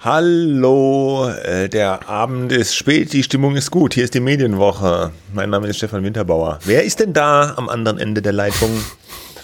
Hallo, äh, der Abend ist spät, die Stimmung ist gut. Hier ist die Medienwoche. Mein Name ist Stefan Winterbauer. Wer ist denn da am anderen Ende der Leitung?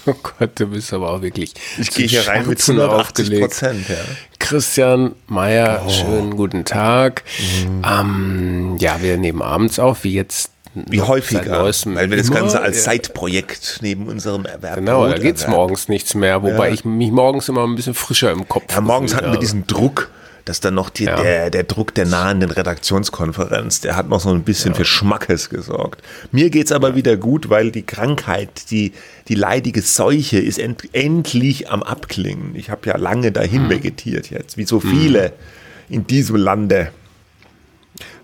Oh Gott, du bist aber auch wirklich. Ich gehe hier rein mit 180 Prozent. Ja. Christian Meyer, oh. schönen guten Tag. Mhm. Ähm, ja, wir nehmen abends auf, wie jetzt wie häufiger, weil wir das Ganze als Zeitprojekt neben unserem Erwerb Genau, da geht es morgens nichts mehr, wobei ja. ich mich morgens immer ein bisschen frischer im Kopf Ja, morgens hatten wir diesen Druck, dass dann noch die, ja. der, der Druck der nahenden Redaktionskonferenz, der hat noch so ein bisschen ja. für Schmackes gesorgt. Mir geht's aber wieder gut, weil die Krankheit, die, die leidige Seuche ist end, endlich am Abklingen. Ich habe ja lange dahin mhm. vegetiert jetzt, wie so viele mhm. in diesem Lande.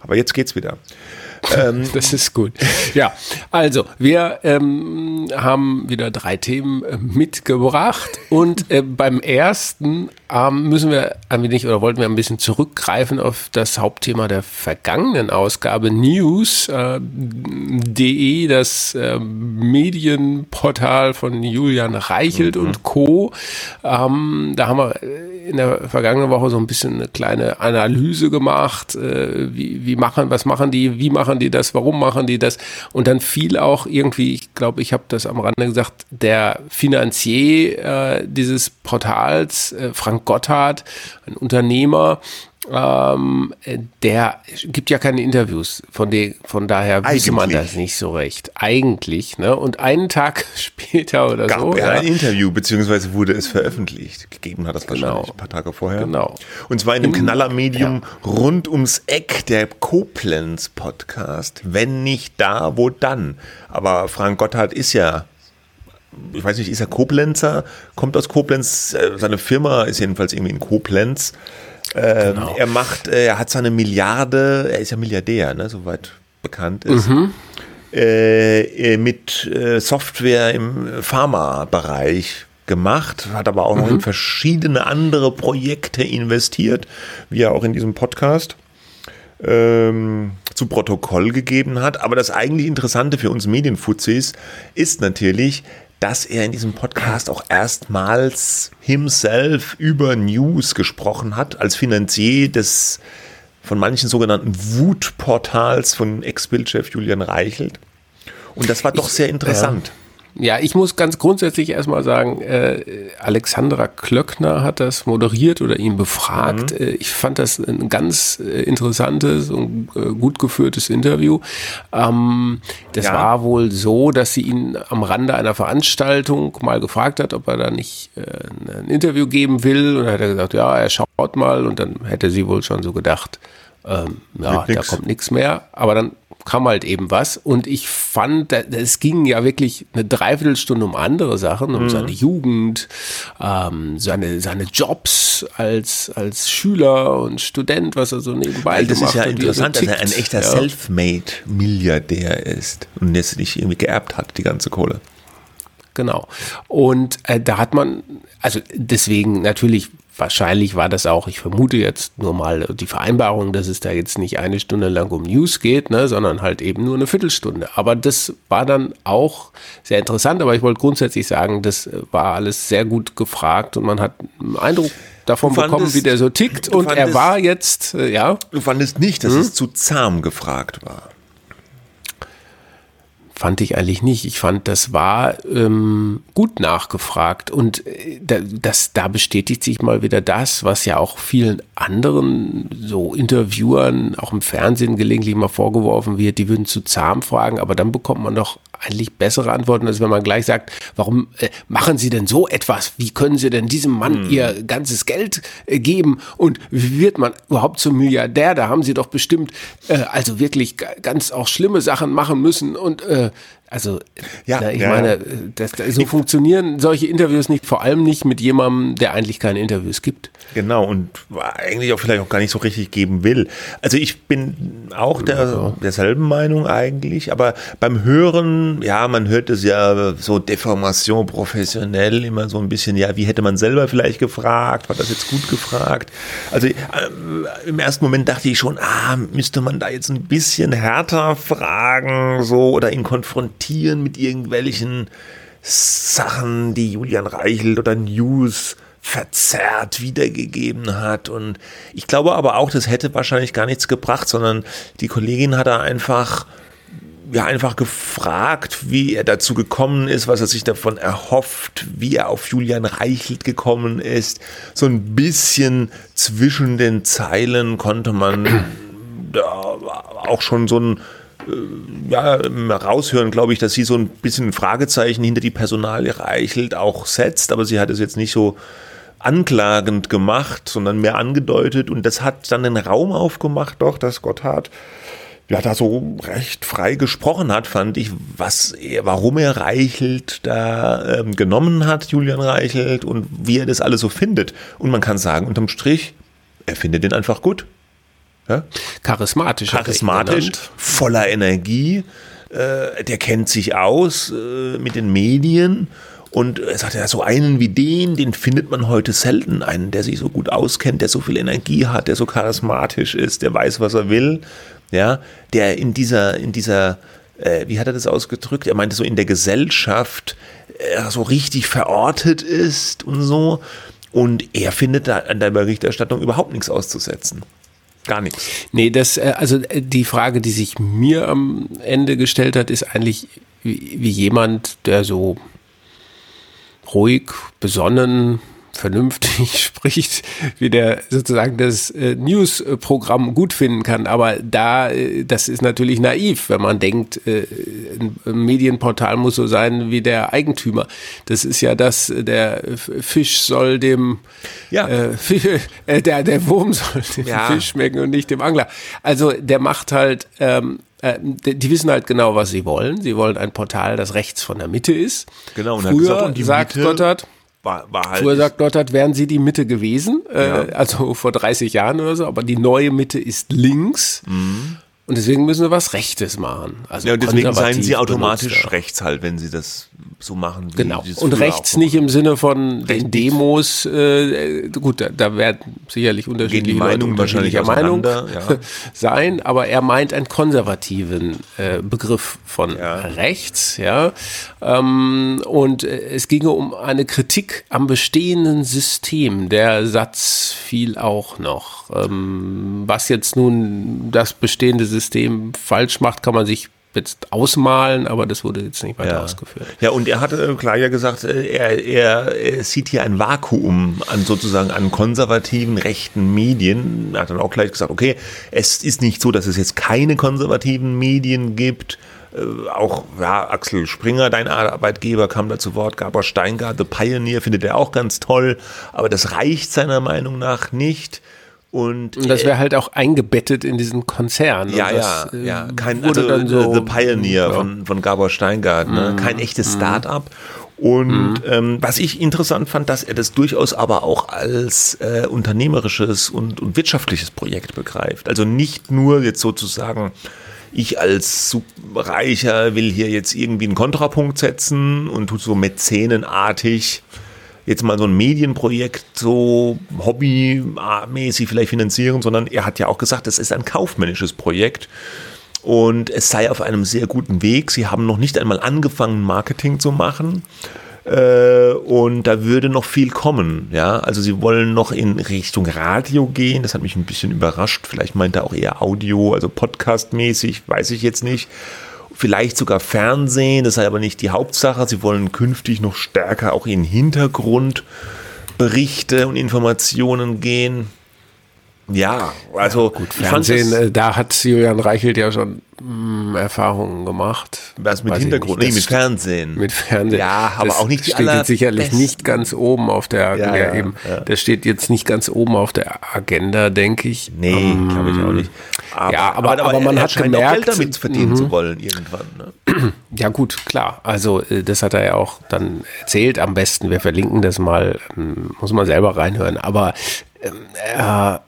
Aber jetzt geht's wieder. Ähm, das ist gut. Ja, also wir ähm, haben wieder drei Themen äh, mitgebracht und äh, beim ersten ähm, müssen wir ein wenig oder wollten wir ein bisschen zurückgreifen auf das Hauptthema der vergangenen Ausgabe News.de, äh, das äh, Medienportal von Julian Reichelt mhm. und Co. Ähm, da haben wir in der vergangenen Woche so ein bisschen eine kleine Analyse gemacht, äh, wie, wie machen, was machen die, wie machen die das, warum machen die das? Und dann fiel auch irgendwie, ich glaube, ich habe das am Rande gesagt, der Finanzier äh, dieses Portals, äh, Frank Gotthard, ein Unternehmer, ähm, der gibt ja keine Interviews, von, de, von daher wüsste man das nicht so recht. Eigentlich, ne? Und einen Tag später oder Gab so. Er ja. ein Interview, beziehungsweise wurde es veröffentlicht. Gegeben hat das genau. wahrscheinlich ein paar Tage vorher. Genau. Und zwar in einem Knallermedium ja. rund ums Eck, der Koblenz-Podcast. Wenn nicht da, wo dann? Aber Frank Gotthard ist ja ich weiß nicht, ist er Koblenzer, kommt aus Koblenz, äh, seine Firma ist jedenfalls irgendwie in Koblenz. Ähm, genau. Er macht, äh, er hat seine Milliarde, er ist ja Milliardär, ne, soweit bekannt ist. Mhm. Äh, äh mit äh, Software im Pharma-Bereich gemacht, hat aber auch mhm. noch in verschiedene andere Projekte investiert, wie er auch in diesem Podcast ähm, zu Protokoll gegeben hat. Aber das eigentlich Interessante für uns Medienfuzis ist natürlich, dass er in diesem Podcast auch erstmals himself über News gesprochen hat, als Finanzier des von manchen sogenannten Wutportals von Ex-Bildchef Julian Reichelt. Und das war doch sehr interessant. Ja. Ja, ich muss ganz grundsätzlich erstmal sagen, äh, Alexandra Klöckner hat das moderiert oder ihn befragt. Mhm. Äh, ich fand das ein ganz äh, interessantes und äh, gut geführtes Interview. Ähm, das ja. war wohl so, dass sie ihn am Rande einer Veranstaltung mal gefragt hat, ob er da nicht äh, ein Interview geben will. Und dann hat er gesagt, ja, er schaut mal. Und dann hätte sie wohl schon so gedacht, ähm, ja, da kommt nichts mehr. Aber dann kam halt eben was. Und ich fand, es ging ja wirklich eine Dreiviertelstunde um andere Sachen, um mhm. seine Jugend, ähm, seine, seine Jobs als, als Schüler und Student, was er so nebenbei Weil das gemacht ist ja interessant, dass er ein echter ja. Selfmade-Milliardär ist und jetzt nicht irgendwie geerbt hat, die ganze Kohle. Genau. Und äh, da hat man, also deswegen natürlich wahrscheinlich war das auch, ich vermute jetzt nur mal die Vereinbarung, dass es da jetzt nicht eine Stunde lang um News geht, ne, sondern halt eben nur eine Viertelstunde. Aber das war dann auch sehr interessant, aber ich wollte grundsätzlich sagen, das war alles sehr gut gefragt und man hat einen Eindruck davon fandest, bekommen, wie der so tickt und fandest, er war jetzt, äh, ja. Du fandest nicht, dass hm? es zu zahm gefragt war fand ich eigentlich nicht. Ich fand, das war ähm, gut nachgefragt und äh, das, da bestätigt sich mal wieder das, was ja auch vielen anderen so Interviewern auch im Fernsehen gelegentlich mal vorgeworfen wird, die würden zu zahm fragen, aber dann bekommt man doch eigentlich bessere Antworten, als wenn man gleich sagt, warum äh, machen Sie denn so etwas? Wie können Sie denn diesem Mann hm. Ihr ganzes Geld äh, geben? Und wie wird man überhaupt zum Milliardär? Da haben Sie doch bestimmt äh, also wirklich ganz auch schlimme Sachen machen müssen und äh, also, ja, ich ja, meine, das, so ich, funktionieren solche Interviews nicht, vor allem nicht mit jemandem, der eigentlich keine Interviews gibt. Genau, und eigentlich auch vielleicht auch gar nicht so richtig geben will. Also ich bin auch der, derselben Meinung eigentlich, aber beim Hören, ja, man hört es ja so Deformation professionell immer so ein bisschen, ja, wie hätte man selber vielleicht gefragt, war das jetzt gut gefragt? Also äh, im ersten Moment dachte ich schon, ah, müsste man da jetzt ein bisschen härter fragen, so, oder ihn konfrontieren kokettieren mit irgendwelchen Sachen, die Julian Reichelt oder News verzerrt wiedergegeben hat. Und ich glaube aber auch, das hätte wahrscheinlich gar nichts gebracht, sondern die Kollegin hat da einfach ja einfach gefragt, wie er dazu gekommen ist, was er sich davon erhofft, wie er auf Julian Reichelt gekommen ist. So ein bisschen zwischen den Zeilen konnte man da auch schon so ein ja, raushören, glaube ich, dass sie so ein bisschen ein Fragezeichen hinter die Personalie Reichelt auch setzt, aber sie hat es jetzt nicht so anklagend gemacht, sondern mehr angedeutet und das hat dann den Raum aufgemacht, doch, dass Gotthard ja da so recht frei gesprochen hat, fand ich, was er, warum er Reichelt da ähm, genommen hat, Julian Reichelt und wie er das alles so findet. Und man kann sagen, unterm Strich, er findet ihn einfach gut. Ja? Charismatisch. Charismatisch, voller Energie. Äh, der kennt sich aus äh, mit den Medien. Und er sagt ja, so einen wie den, den findet man heute selten. Einen, der sich so gut auskennt, der so viel Energie hat, der so charismatisch ist, der weiß, was er will. Ja, der in dieser, in dieser, äh, wie hat er das ausgedrückt? Er meinte so in der Gesellschaft äh, so richtig verortet ist und so. Und er findet da an der Berichterstattung überhaupt nichts auszusetzen. Gar nichts. Nee, das, äh, also äh, die Frage, die sich mir am Ende gestellt hat, ist eigentlich wie, wie jemand, der so ruhig, besonnen, vernünftig spricht, wie der sozusagen das äh, News-Programm gut finden kann. Aber da, äh, das ist natürlich naiv, wenn man denkt, äh, ein Medienportal muss so sein wie der Eigentümer. Das ist ja das, der Fisch soll dem, ja. äh, Fisch, äh, der, der Wurm soll dem ja. Fisch schmecken und nicht dem Angler. Also der macht halt, ähm, äh, die wissen halt genau, was sie wollen. Sie wollen ein Portal, das rechts von der Mitte ist. Genau, und Früher, gesagt, und sagt Mitte Gotthard, war, war halt. Früher sagt Gotthard, wären sie die Mitte gewesen, äh, ja. äh, also vor 30 Jahren oder so, aber die neue Mitte ist links. Mhm. Und deswegen müssen wir was Rechtes machen. Also ja, und deswegen seien sie automatisch rechts halt, wenn sie das so machen. Genau. Und rechts nicht im Sinne von den Demos. Äh, gut, da, da werden sicherlich unterschiedliche Gehen die Meinungen wahrscheinlich Meinung ja. sein, aber er meint einen konservativen äh, Begriff von ja. rechts. Ja, ähm, und äh, es ginge um eine Kritik am bestehenden System. Der Satz fiel auch noch. Ähm, was jetzt nun das bestehende System falsch macht, kann man sich jetzt ausmalen, aber das wurde jetzt nicht weiter ja. ausgeführt. Ja, und er hatte klar ja gesagt, äh, er, er, er sieht hier ein Vakuum an sozusagen an konservativen rechten Medien. Er hat dann auch gleich gesagt, okay, es ist nicht so, dass es jetzt keine konservativen Medien gibt. Äh, auch ja, Axel Springer, dein Arbeitgeber, kam da zu Wort. Gabor Steingart, The Pioneer, findet er auch ganz toll. Aber das reicht seiner Meinung nach nicht. Und, und das wäre halt auch eingebettet in diesen Konzern. Ja, das, ja, ja. Äh, Kein, wurde also, dann so, The Pioneer ja. von, von Gabor Steingart, ne? Mhm. kein echtes mhm. Start-up. Und mhm. ähm, was ich interessant fand, dass er das durchaus aber auch als äh, unternehmerisches und, und wirtschaftliches Projekt begreift. Also nicht nur jetzt sozusagen, ich als Reicher will hier jetzt irgendwie einen Kontrapunkt setzen und tut so mäzenenartig jetzt mal so ein Medienprojekt so hobbymäßig vielleicht finanzieren, sondern er hat ja auch gesagt, es ist ein kaufmännisches Projekt und es sei auf einem sehr guten Weg. Sie haben noch nicht einmal angefangen, Marketing zu machen. Äh, und da würde noch viel kommen, ja. Also sie wollen noch in Richtung Radio gehen. Das hat mich ein bisschen überrascht. Vielleicht meint er auch eher Audio, also Podcast-mäßig, weiß ich jetzt nicht vielleicht sogar Fernsehen, das sei aber nicht die Hauptsache. Sie wollen künftig noch stärker auch in Hintergrundberichte und Informationen gehen. Ja, also ja, gut, Fernsehen, das, äh, da hat Julian Reichelt ja schon hm, Erfahrungen gemacht. Was mit Hintergrund? Nicht, nee, mit Fernsehen. Mit Fernsehen. Ja, aber das auch nicht die steht jetzt sicherlich nicht ganz oben auf der ja, ja, eben. Ja. Das steht jetzt nicht ganz oben auf der Agenda, denke ich. Nee, Ähm, glaube ich auch nicht. ja, aber- aber man er hat gemerkt- Geld damit verdienen Mhm. zu wollen irgendwann. Ne? Ja gut, klar. Also äh, das hat er ja auch dann erzählt. Am besten, wir verlinken das mal, ähm, muss man selber reinhören. Aber äh,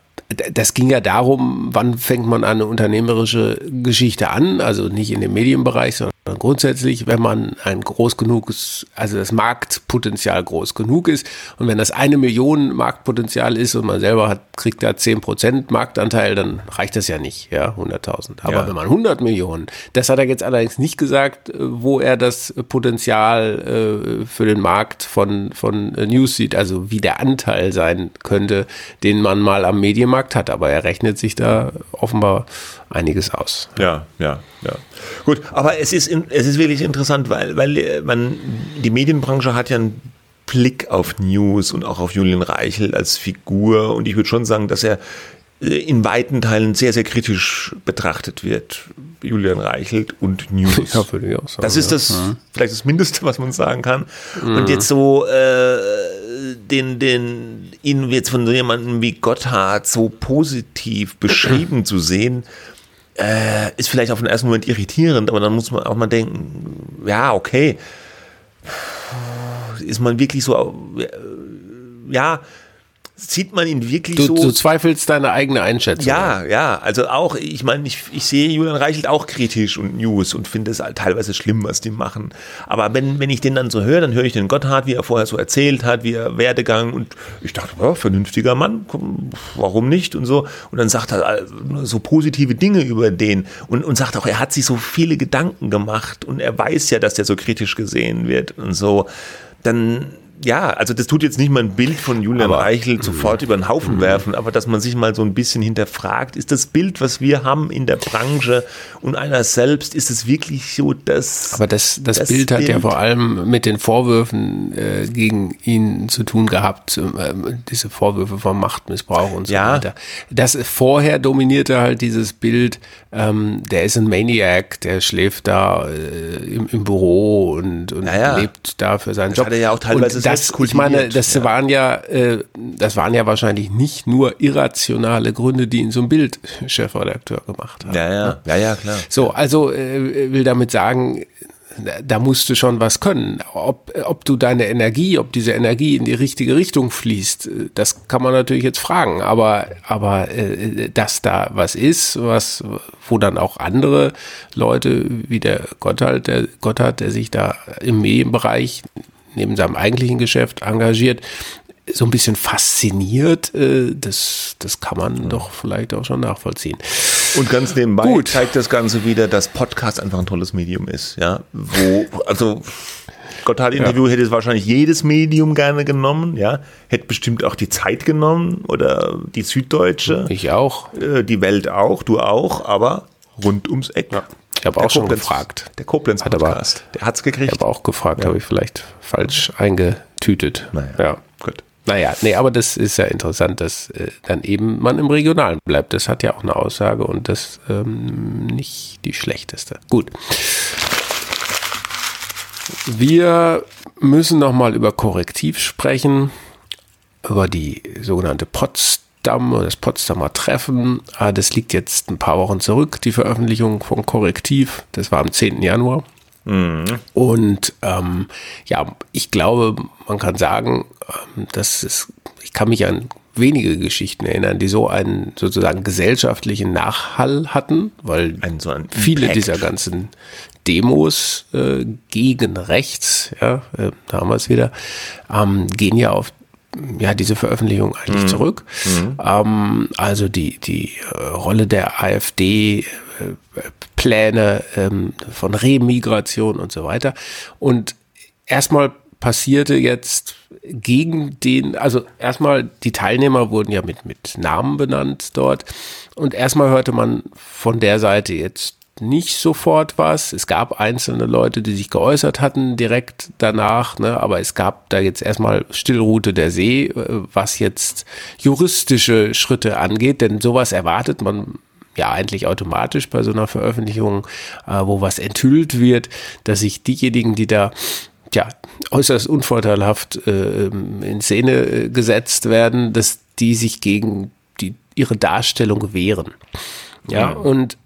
das ging ja darum, wann fängt man eine unternehmerische Geschichte an, also nicht in dem Medienbereich, sondern grundsätzlich, wenn man ein groß genuges, also das Marktpotenzial groß genug ist und wenn das eine Million Marktpotenzial ist und man selber hat, kriegt da 10% Marktanteil, dann reicht das ja nicht, ja, 100.000. Aber Ja. wenn man 100 Millionen, das hat er jetzt allerdings nicht gesagt, äh, wo er das Potenzial äh, für den Markt von, von äh, News sieht, also wie der Anteil sein könnte, den man mal am Medienmarkt hat. Aber er rechnet sich da offenbar einiges aus. Ja, ja, ja. Gut, aber es ist, es ist wirklich interessant, weil, weil äh, man, die Medienbranche hat ja einen Blick auf News und auch auf Julian Reichel als Figur und ich würde schon sagen, dass er äh, in weiten Teilen sehr, sehr kritisch betrachtet wird. Julian Reichelt und News. Ja, würde ich auch sagen, Das ist ja. das vielleicht das Mindeste, was man sagen kann. Und jetzt so äh, den, den, ihn jetzt von jemandem wie Gotthard so positiv beschrieben zu sehen, äh, ist vielleicht auf den ersten Moment irritierend, aber dann muss man auch mal denken, ja, okay, ist man wirklich so, äh, ja, sieht man ihn wirklich Du, so. du zweifelst deine eigene Einschätzung. Ja, ja, also auch, ich meine, ich, ich sehe Julian Reichelt auch kritisch und News und finde es halt teilweise schlimm, was die machen. Aber wenn, wenn ich den dann so höre, dann höre ich den Gotthard, wie er vorher so erzählt hat, wie er Werdegang und ich dachte, ja, vernünftiger Mann, warum nicht und so. Und dann sagt er äh, so positive Dinge über den und, und sagt auch, er hat sich so viele Gedanken gemacht und er weiß ja, dass der so kritisch gesehen wird und so. Dann, ja, also das tut jetzt nicht mal ein Bild von Julian Aber- Reichel sofort über den Haufen werfen, aber dass man sich mal so ein bisschen hinterfragt, ist das Bild, was wir haben in der Branche und einer selbst, ist es wirklich so, dass... Aber das, das, Das Bild hat ja Bild. vor allem mit den Vorwürfen äh, gegen ihn zu tun gehabt, ähm, diese Vorwürfe von Machtmissbrauch und so Ja. weiter. Das vorher dominierte halt dieses Bild, ähm, der ist ein Maniac, der schläft da äh, im, im Büro und, und Ja, ja. lebt da für seinen Das Job. hat er ja auch teilweise und das, ich meine, das ja. waren ja, äh, das waren ja wahrscheinlich nicht nur irrationale Gründe, die ihn zum Bild-Chefredakteur gemacht haben. Ja, ja, ja, ja, klar. So, also äh, will damit sagen, da- da musst du schon was können. Ob, ob du deine Energie, ob diese Energie in die richtige Richtung fließt, äh, das kann man natürlich jetzt fragen. Aber, aber äh, dass da was ist, was, wo dann auch andere Leute wie der Gotthard, der Gotthard, der sich da im Medienbereich neben seinem eigentlichen Geschäft engagiert, so ein bisschen fasziniert, äh, das, das kann man doch vielleicht auch schon nachvollziehen. Und ganz nebenbei Gut. zeigt das Ganze wieder, dass Podcast einfach ein tolles Medium ist, ja, wo, also Gotthard-Interview hätte es wahrscheinlich jedes Medium gerne genommen, ja, hätte bestimmt auch die Zeit genommen oder die Süddeutsche, Ich auch. äh, die Welt auch, du auch, aber rund ums Eck. Ich habe auch schon gefragt. Der Koblenz Hat aber- der hat's Ich gekriegt. habe auch gefragt, habe ich vielleicht falsch eingetütet. Naja, Ja. gut. Naja, nee, aber das ist ja interessant, dass äh, dann eben man im Regionalen bleibt. Das hat ja auch eine Aussage und das ähm, nicht die schlechteste. Gut. Wir müssen nochmal über Korrektiv sprechen, über die sogenannte Potsdam oder das Potsdamer Treffen. Ah, Das liegt jetzt ein paar Wochen zurück, die Veröffentlichung von Korrektiv. Das war am 10. Januar. Und ähm, ja, ich glaube, man kann sagen, ähm, dass es, ich kann mich an wenige Geschichten erinnern, die so einen sozusagen gesellschaftlichen Nachhall hatten, weil Ein- so ein viele dieser ganzen Demos äh, gegen rechts, ja, äh, damals wieder, ähm, gehen ja auf ja, diese Veröffentlichung eigentlich zurück. Ähm, also die, die äh, Rolle der AfD, äh, Pläne ähm, von Remigration und so weiter. Und erstmal passierte jetzt gegen den, also erstmal die Teilnehmer wurden ja mit, mit Namen benannt dort und erstmal hörte man von der Seite jetzt nicht sofort was. Es gab einzelne Leute, die sich geäußert hatten direkt danach, ne? aber es gab da jetzt erstmal Stillroute der See, äh, was jetzt juristische Schritte angeht, denn sowas erwartet man ja eigentlich automatisch bei so einer Veröffentlichung, äh, wo was enthüllt wird, dass sich diejenigen, die da ja, äußerst unvorteilhaft äh, in Szene äh, gesetzt werden, dass die sich gegen die, ihre Darstellung wehren. Ja, mhm. und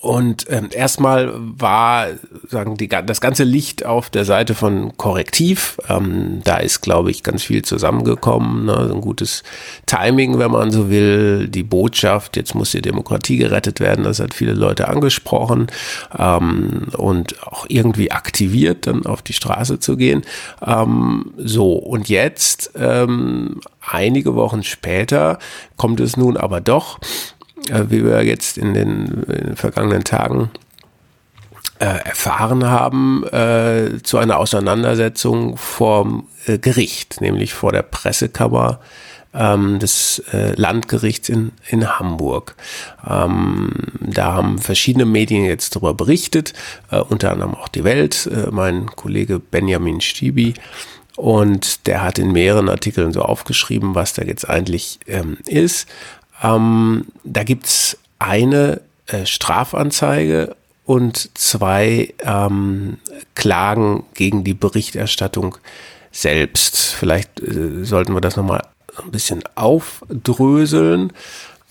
und ähm, erstmal war sagen die, das ganze Licht auf der Seite von Korrektiv. Ähm, da ist, glaube ich, ganz viel zusammengekommen. Ne? Ein gutes Timing, wenn man so will. Die Botschaft, jetzt muss die Demokratie gerettet werden, das hat viele Leute angesprochen ähm, und auch irgendwie aktiviert, dann auf die Straße zu gehen. Ähm, so, und jetzt, ähm, einige Wochen später, kommt es nun aber doch wie wir jetzt in den, in den vergangenen Tagen äh, erfahren haben, äh, zu einer Auseinandersetzung vor äh, Gericht, nämlich vor der Pressekammer ähm, des äh, Landgerichts in, in Hamburg. Ähm, da haben verschiedene Medien jetzt darüber berichtet, äh, unter anderem auch die Welt, äh, mein Kollege Benjamin Stibi. Und der hat in mehreren Artikeln so aufgeschrieben, was da jetzt eigentlich ähm, ist. Ähm, da gibt's eine äh, Strafanzeige und zwei ähm, Klagen gegen die Berichterstattung selbst. Vielleicht äh, sollten wir das nochmal ein bisschen aufdröseln.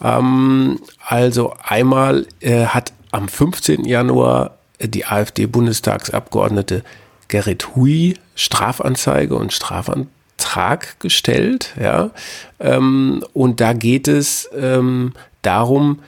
Ähm, also einmal äh, hat am 15. Januar die AfD-Bundestagsabgeordnete Gerrit Hui Strafanzeige und Strafanzeige Vertrag gestellt, ja. Ähm, und da geht es ähm, darum,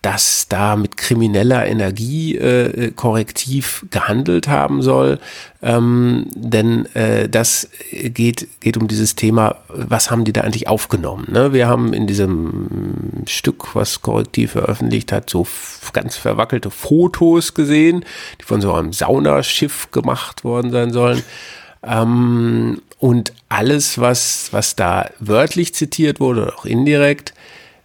dass da mit krimineller Energie äh, korrektiv gehandelt haben soll. Ähm, denn äh, das geht, geht um dieses Thema, was haben die da eigentlich aufgenommen? Ne? Wir haben in diesem Stück, was korrektiv veröffentlicht hat, so ganz verwackelte Fotos gesehen, die von so einem Saunaschiff gemacht worden sein sollen. Ähm, und alles, was, was da wörtlich zitiert wurde, auch indirekt,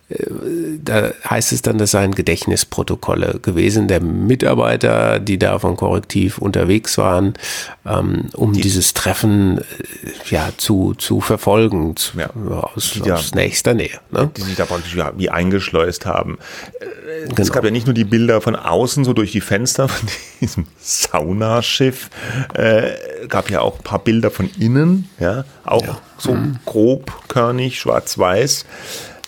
da heißt es dann, das seien Gedächtnisprotokolle gewesen der Mitarbeiter, die da von Korrektiv unterwegs waren, ähm, um die, dieses Treffen äh, ja zu, zu verfolgen zu, ja, aus, die aus da, nächster Nähe. Ne? Die sich da praktisch ja, wie eingeschleust haben. Äh, genau. Es gab ja nicht nur die Bilder von außen, so durch die Fenster von diesem Saunaschiff, äh, gab ja auch ein paar Bilder von innen, ja, auch ja. so mhm. grobkörnig, schwarz-weiß.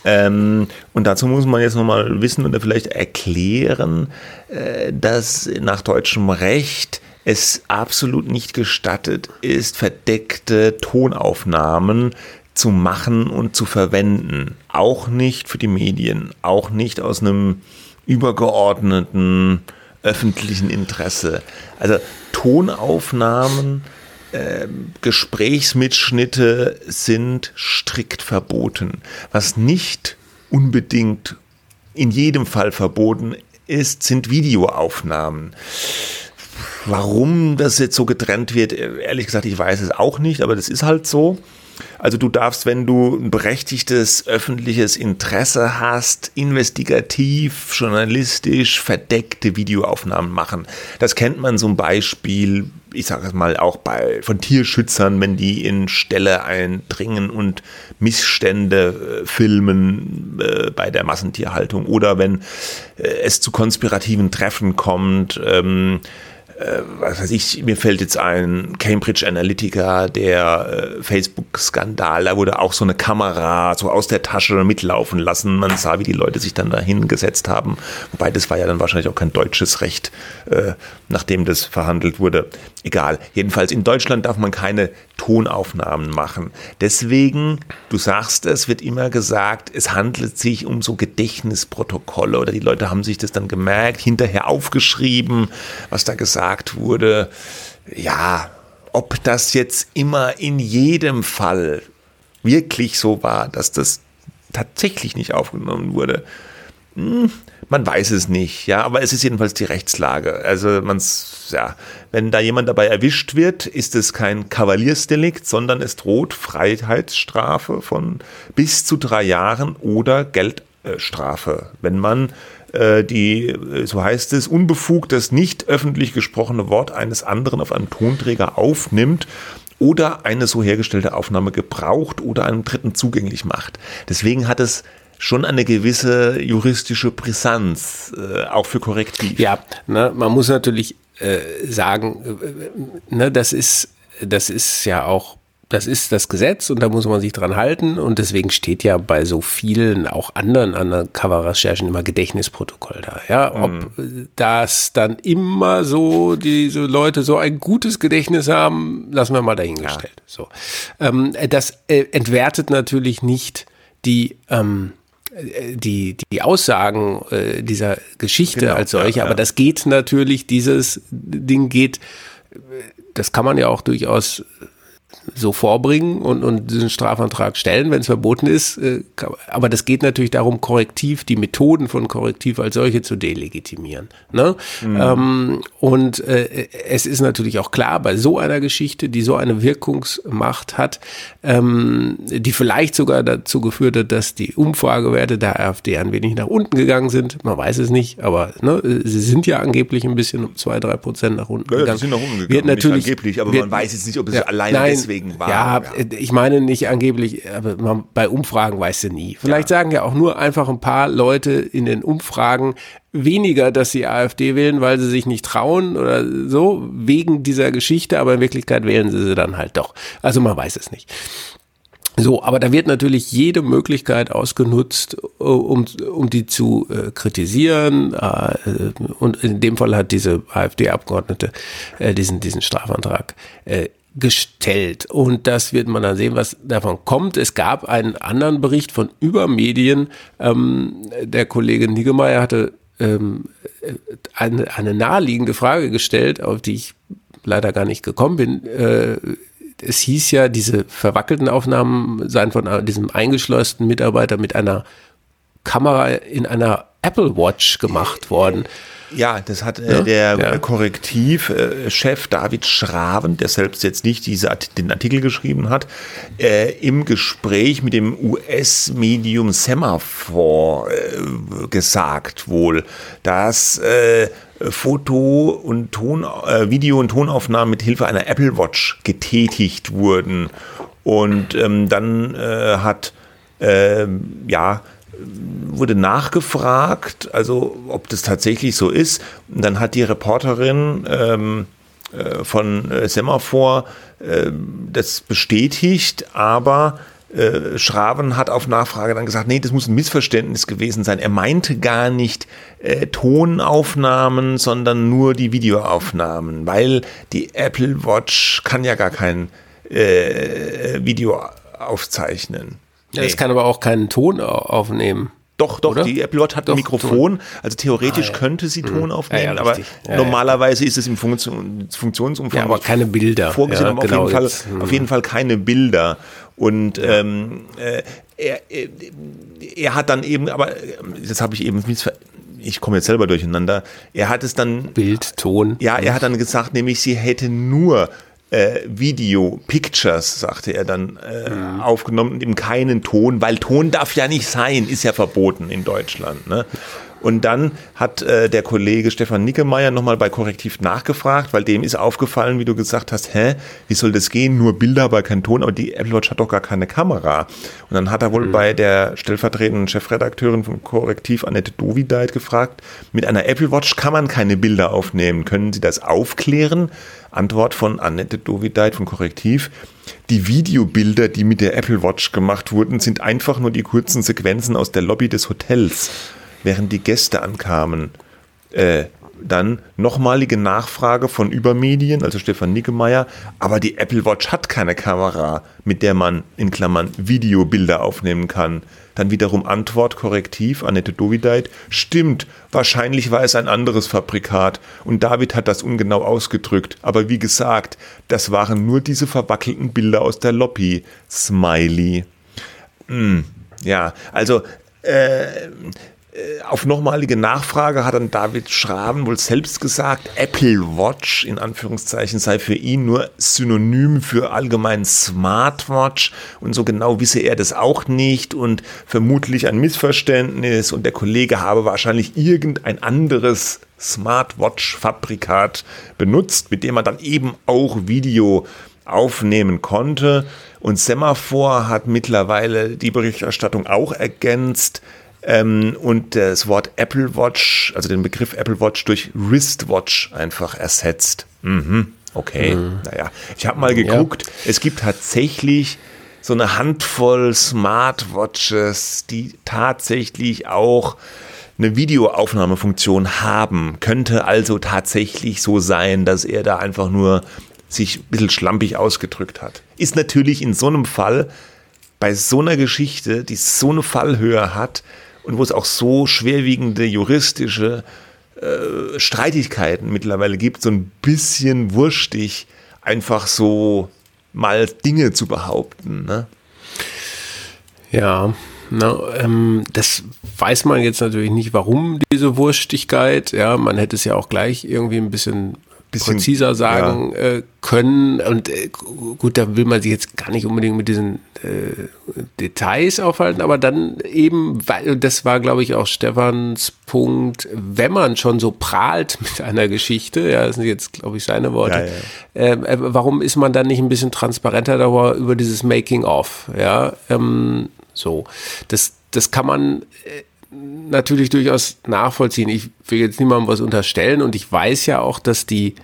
Ähm, und dazu muss man jetzt nochmal wissen oder vielleicht erklären, äh, dass nach deutschem Recht es absolut nicht gestattet ist, verdeckte Tonaufnahmen zu machen und zu verwenden. Auch nicht für die Medien, auch nicht aus einem übergeordneten öffentlichen Interesse. Also Tonaufnahmen äh, Gesprächsmitschnitte sind strikt verboten. Was nicht unbedingt in jedem Fall verboten ist, sind Videoaufnahmen. Warum das jetzt so getrennt wird, ehrlich gesagt, ich weiß es auch nicht, aber das ist halt so. Also du darfst, wenn du ein berechtigtes öffentliches Interesse hast, investigativ, journalistisch verdeckte Videoaufnahmen machen. Das kennt man zum Beispiel, ich sage es mal, auch bei von Tierschützern, wenn die in Ställe eindringen und Missstände äh, filmen äh, bei der Massentierhaltung oder wenn äh, es zu konspirativen Treffen kommt. Ähm, äh, was weiß ich, mir fällt jetzt ein Cambridge Analytica, der äh, Facebook-Skandal, da wurde auch so eine Kamera so aus der Tasche mitlaufen lassen. Man sah, wie die Leute sich dann da hingesetzt haben. Wobei das war ja dann wahrscheinlich auch kein deutsches Recht, äh, nachdem das verhandelt wurde. Egal. Jedenfalls in Deutschland darf man keine Tonaufnahmen machen. Deswegen, du sagst es, wird immer gesagt, es handelt sich um so Gedächtnisprotokolle oder die Leute haben sich das dann gemerkt, hinterher aufgeschrieben, was da gesagt wurde. Ja, ob das jetzt immer in jedem Fall wirklich so war, dass das tatsächlich nicht aufgenommen wurde, hm, man weiß es nicht, ja, aber es ist jedenfalls die Rechtslage. Also man's, ja, wenn da jemand dabei erwischt wird, ist es kein Kavaliersdelikt, sondern es droht Freiheitsstrafe von bis zu drei Jahren oder Geldstrafe, wenn man die, so heißt es, unbefugt das nicht öffentlich gesprochene Wort eines anderen auf einem Tonträger aufnimmt oder eine so hergestellte Aufnahme gebraucht oder einem Dritten zugänglich macht. Deswegen hat es schon eine gewisse juristische Brisanz, äh, auch für Korrektiv. Ja, ne, man muss natürlich äh, sagen, äh, ne, das ist, das ist ja auch das ist das Gesetz und da muss man sich dran halten und deswegen steht ja bei so vielen auch anderen Undercover-Recherchen immer Gedächtnisprotokoll da. Ja, ob mhm. das dann immer so diese Leute so ein gutes Gedächtnis haben, lassen wir mal dahingestellt. Ja. So, ähm, das äh, entwertet natürlich nicht die ähm, die, die Aussagen äh, dieser Geschichte genau, als solche, ja, aber das geht natürlich, dieses Ding geht, das kann man ja auch durchaus so vorbringen und, und diesen Strafantrag stellen, wenn es verboten ist. Äh, aber das geht natürlich darum, korrektiv, die Methoden von korrektiv als solche zu delegitimieren. Ne? Mhm. Ähm, und äh, es ist natürlich auch klar, bei so einer Geschichte, die so eine Wirkungsmacht hat, ähm, die vielleicht sogar dazu geführt hat, dass die Umfragewerte der AfD ein wenig nach unten gegangen sind. Man weiß es nicht, aber ne, sie sind ja angeblich ein bisschen um zwei, drei Prozent nach unten ja, gegangen. Ja, sind nach unten gegangen, wird natürlich, angeblich, aber wird, man weiß jetzt nicht, ob es ja, allein nein, deswegen deswegen war. Ja, ja, ich meine nicht angeblich, aber man, bei Umfragen weißt du nie. Vielleicht ja. sagen ja auch nur einfach ein paar Leute in den Umfragen weniger, dass sie AfD wählen, weil sie sich nicht trauen oder so, wegen dieser Geschichte, aber in Wirklichkeit wählen sie sie dann halt doch. Also man weiß es nicht. So, aber da wird natürlich jede Möglichkeit ausgenutzt, um, um die zu äh, kritisieren. Äh, und in dem Fall hat diese AfD-Abgeordnete äh, diesen, diesen Strafantrag äh, gestellt. Und das wird man dann sehen, was davon kommt. Es gab einen anderen Bericht von Übermedien. Ähm, der Kollege Niggemeier hatte ähm, eine, eine naheliegende Frage gestellt, auf die ich leider gar nicht gekommen bin. Äh, es hieß ja, diese verwackelten Aufnahmen seien von diesem eingeschleusten Mitarbeiter mit einer Kamera in einer Apple Watch gemacht worden. Ja, das hat äh, ja? der ja. Korrektivchef David Schraven, der selbst jetzt nicht diese, den Artikel geschrieben hat, äh, im Gespräch mit dem US-Medium Semaphore äh, gesagt wohl, dass äh, Foto- und Ton, äh, Video- und Tonaufnahmen mit Hilfe einer Apple Watch getätigt wurden. Und ähm, dann äh, hat ähm, ja wurde nachgefragt, also ob das tatsächlich so ist. Und dann hat die Reporterin ähm, äh, von äh, Semaphore äh, das bestätigt, aber äh, Schraven hat auf Nachfrage dann gesagt, nee, das muss ein Missverständnis gewesen sein. Er meinte gar nicht äh, Tonaufnahmen, sondern nur die Videoaufnahmen, weil die Apple Watch kann ja gar kein äh, Video aufzeichnen. Ja, es kann aber auch keinen Ton aufnehmen. Doch, doch, Oder? die Apple Watch hat doch, ein Mikrofon, also theoretisch ah, ja. könnte sie Ton mhm. aufnehmen, ja, aber normalerweise ist es im Funktion, Funktionsumfang. Ja, aber keine Bilder. Vorgesehen, aber genau, auf, jeden jetzt, Fall, auf jeden Fall keine Bilder. Und ähm, äh, er, er hat dann eben, aber das habe ich eben ich komme jetzt selber durcheinander. Er hat es dann. Bild, Ton. Ja, er hat dann gesagt, nämlich sie hätte nur äh, Video, Pictures, sagte er dann, äh, mhm. aufgenommen und eben keinen Ton, weil Ton darf ja nicht sein, ist ja verboten in Deutschland. Ne? Und dann hat äh, der Kollege Stefan Nickemeyer nochmal bei Korrektiv nachgefragt, weil dem ist aufgefallen, wie du gesagt hast, hä, wie soll das gehen? Nur Bilder, aber kein Ton, aber die Apple Watch hat doch gar keine Kamera. Und dann hat er wohl mhm. bei der stellvertretenden Chefredakteurin von Korrektiv, Annette Dovideit, gefragt, mit einer Apple Watch kann man keine Bilder aufnehmen. Können Sie das aufklären? Antwort von Annette Dovideit von Korrektiv. Die Videobilder, die mit der Apple Watch gemacht wurden, sind einfach nur die kurzen Sequenzen aus der Lobby des Hotels während die Gäste ankamen. Äh, dann nochmalige Nachfrage von Übermedien, also Stefan Nickemeyer, aber die Apple Watch hat keine Kamera, mit der man in Klammern Videobilder aufnehmen kann. Dann wiederum Antwort, Korrektiv, Annette Dovideit, stimmt, wahrscheinlich war es ein anderes Fabrikat und David hat das ungenau ausgedrückt, aber wie gesagt, das waren nur diese verwackelten Bilder aus der Lobby. Smiley. Hm, ja, also äh, auf nochmalige Nachfrage hat dann David Schraben wohl selbst gesagt, Apple Watch in Anführungszeichen sei für ihn nur Synonym für allgemein Smartwatch. Und so genau wisse er das auch nicht und vermutlich ein Missverständnis. Und der Kollege habe wahrscheinlich irgendein anderes Smartwatch-Fabrikat benutzt, mit dem man dann eben auch Video aufnehmen konnte. Und Semaphore hat mittlerweile die Berichterstattung auch ergänzt ähm, und das Wort Apple Watch, also den Begriff Apple Watch durch Wristwatch einfach ersetzt. Mhm. Okay, mhm. naja, ich habe mal geguckt, ja. es gibt tatsächlich so eine Handvoll Smartwatches, die tatsächlich auch eine Videoaufnahmefunktion haben. Könnte also tatsächlich so sein, dass er da einfach nur sich ein bisschen schlampig ausgedrückt hat. Ist natürlich in so einem Fall, bei so einer Geschichte, die so eine Fallhöhe hat und wo es auch so schwerwiegende juristische äh, Streitigkeiten mittlerweile gibt, so ein bisschen wurstig, einfach so mal Dinge zu behaupten. Ne? Ja, na, ähm, das weiß man jetzt natürlich nicht, warum diese Wurstigkeit. Ja, man hätte es ja auch gleich irgendwie ein bisschen bisschen, präziser sagen ja. äh, können. Und äh, gut, da will man sich jetzt gar nicht unbedingt mit diesen äh, Details aufhalten, aber dann eben, weil das war, glaube ich, auch Stefans Punkt, wenn man schon so prahlt mit einer Geschichte, ja, das sind jetzt, glaube ich, seine Worte, ja, ja. Ähm, äh, warum ist man dann nicht ein bisschen transparenter darüber über dieses Making-of? Ja, ähm, so. Das, das kann man äh, natürlich durchaus nachvollziehen. Ich will jetzt niemandem was unterstellen und ich weiß ja auch, dass die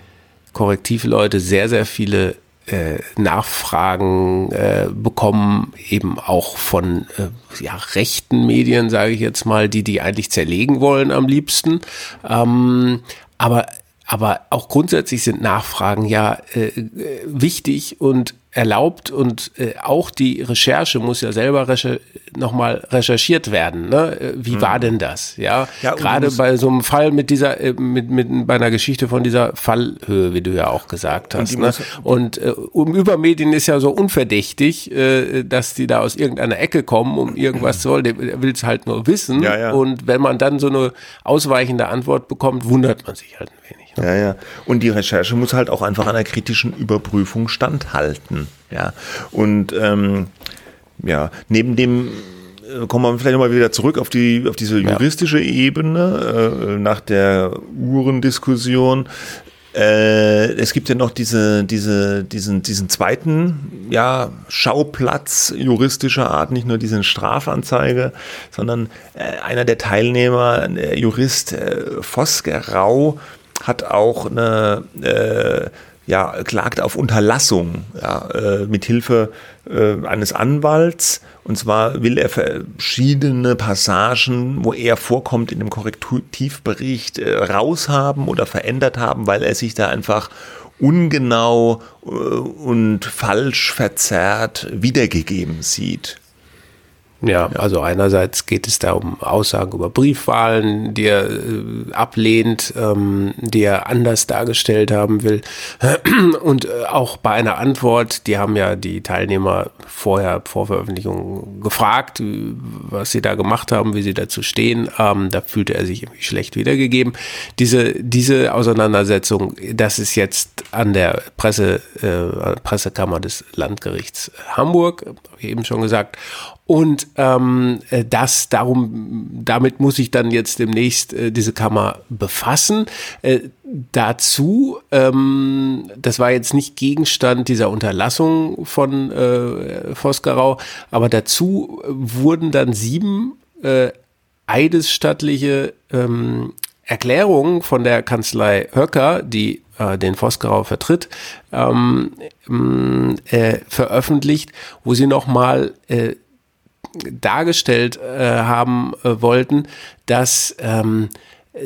Korrektivleute sehr, sehr viele äh, Nachfragen äh, bekommen, eben auch von äh, ja, rechten Medien, sage ich jetzt mal, die die eigentlich zerlegen wollen am liebsten. Ähm, aber aber auch grundsätzlich sind Nachfragen ja äh, äh wichtig und erlaubt und äh, auch die Recherche muss ja selber recher nochmal recherchiert werden. Ne? Wie hm. war denn das? Ja, ja gerade bei so einem Fall mit dieser, äh, mit, mit bei einer Geschichte von dieser Fallhöhe, wie du ja auch gesagt hast. Und, ne? und äh, um Übermedien ist ja so unverdächtig, äh, dass die da aus irgendeiner Ecke kommen, um irgendwas zu wollen. Der will es halt nur wissen. Ja, ja. Und wenn man dann so eine ausweichende Antwort bekommt, wundert man sich halt ein wenig. Ja, ja. Und die Recherche muss halt auch einfach einer kritischen Überprüfung standhalten. Ja. Und ähm, ja, neben dem äh, kommen wir vielleicht nochmal wieder zurück auf die auf diese juristische ja. Ebene äh, nach der Uhrendiskussion. Äh, es gibt ja noch diese, diese, diesen, diesen zweiten ja, Schauplatz juristischer Art, nicht nur diese Strafanzeige, sondern äh, einer der Teilnehmer, der Jurist äh, Vosgerau, hat auch eine, äh, ja, klagt auf Unterlassung, ja, äh, mit Hilfe äh, eines Anwalts. Und zwar will er verschiedene Passagen, wo er vorkommt in dem Korrektivbericht, äh, raushaben oder verändert haben, weil er sich da einfach ungenau äh, und falsch verzerrt wiedergegeben sieht. Ja, also einerseits geht es da um Aussagen über Briefwahlen, die er äh, ablehnt, ähm, die er anders dargestellt haben will. Und äh, auch bei einer Antwort, die haben ja die Teilnehmer vorher vor Veröffentlichung gefragt, was sie da gemacht haben, wie sie dazu stehen. Ähm, da fühlte er sich irgendwie schlecht wiedergegeben. Diese, diese Auseinandersetzung, das ist jetzt an der Presse, äh, Pressekammer des Landgerichts Hamburg, ich eben schon gesagt. Und ähm, äh, das darum, damit muss ich dann jetzt demnächst äh, diese Kammer befassen. Äh, dazu, ähm, das war jetzt nicht Gegenstand dieser Unterlassung von äh, Vosgerau, aber dazu wurden dann sieben äh, eidesstattliche ähm, Erklärungen von der Kanzlei Höcker, die äh, den Vosgerau vertritt, ähm, äh, veröffentlicht, wo sie nochmal äh, dargestellt äh, haben äh, wollten, dass, ähm,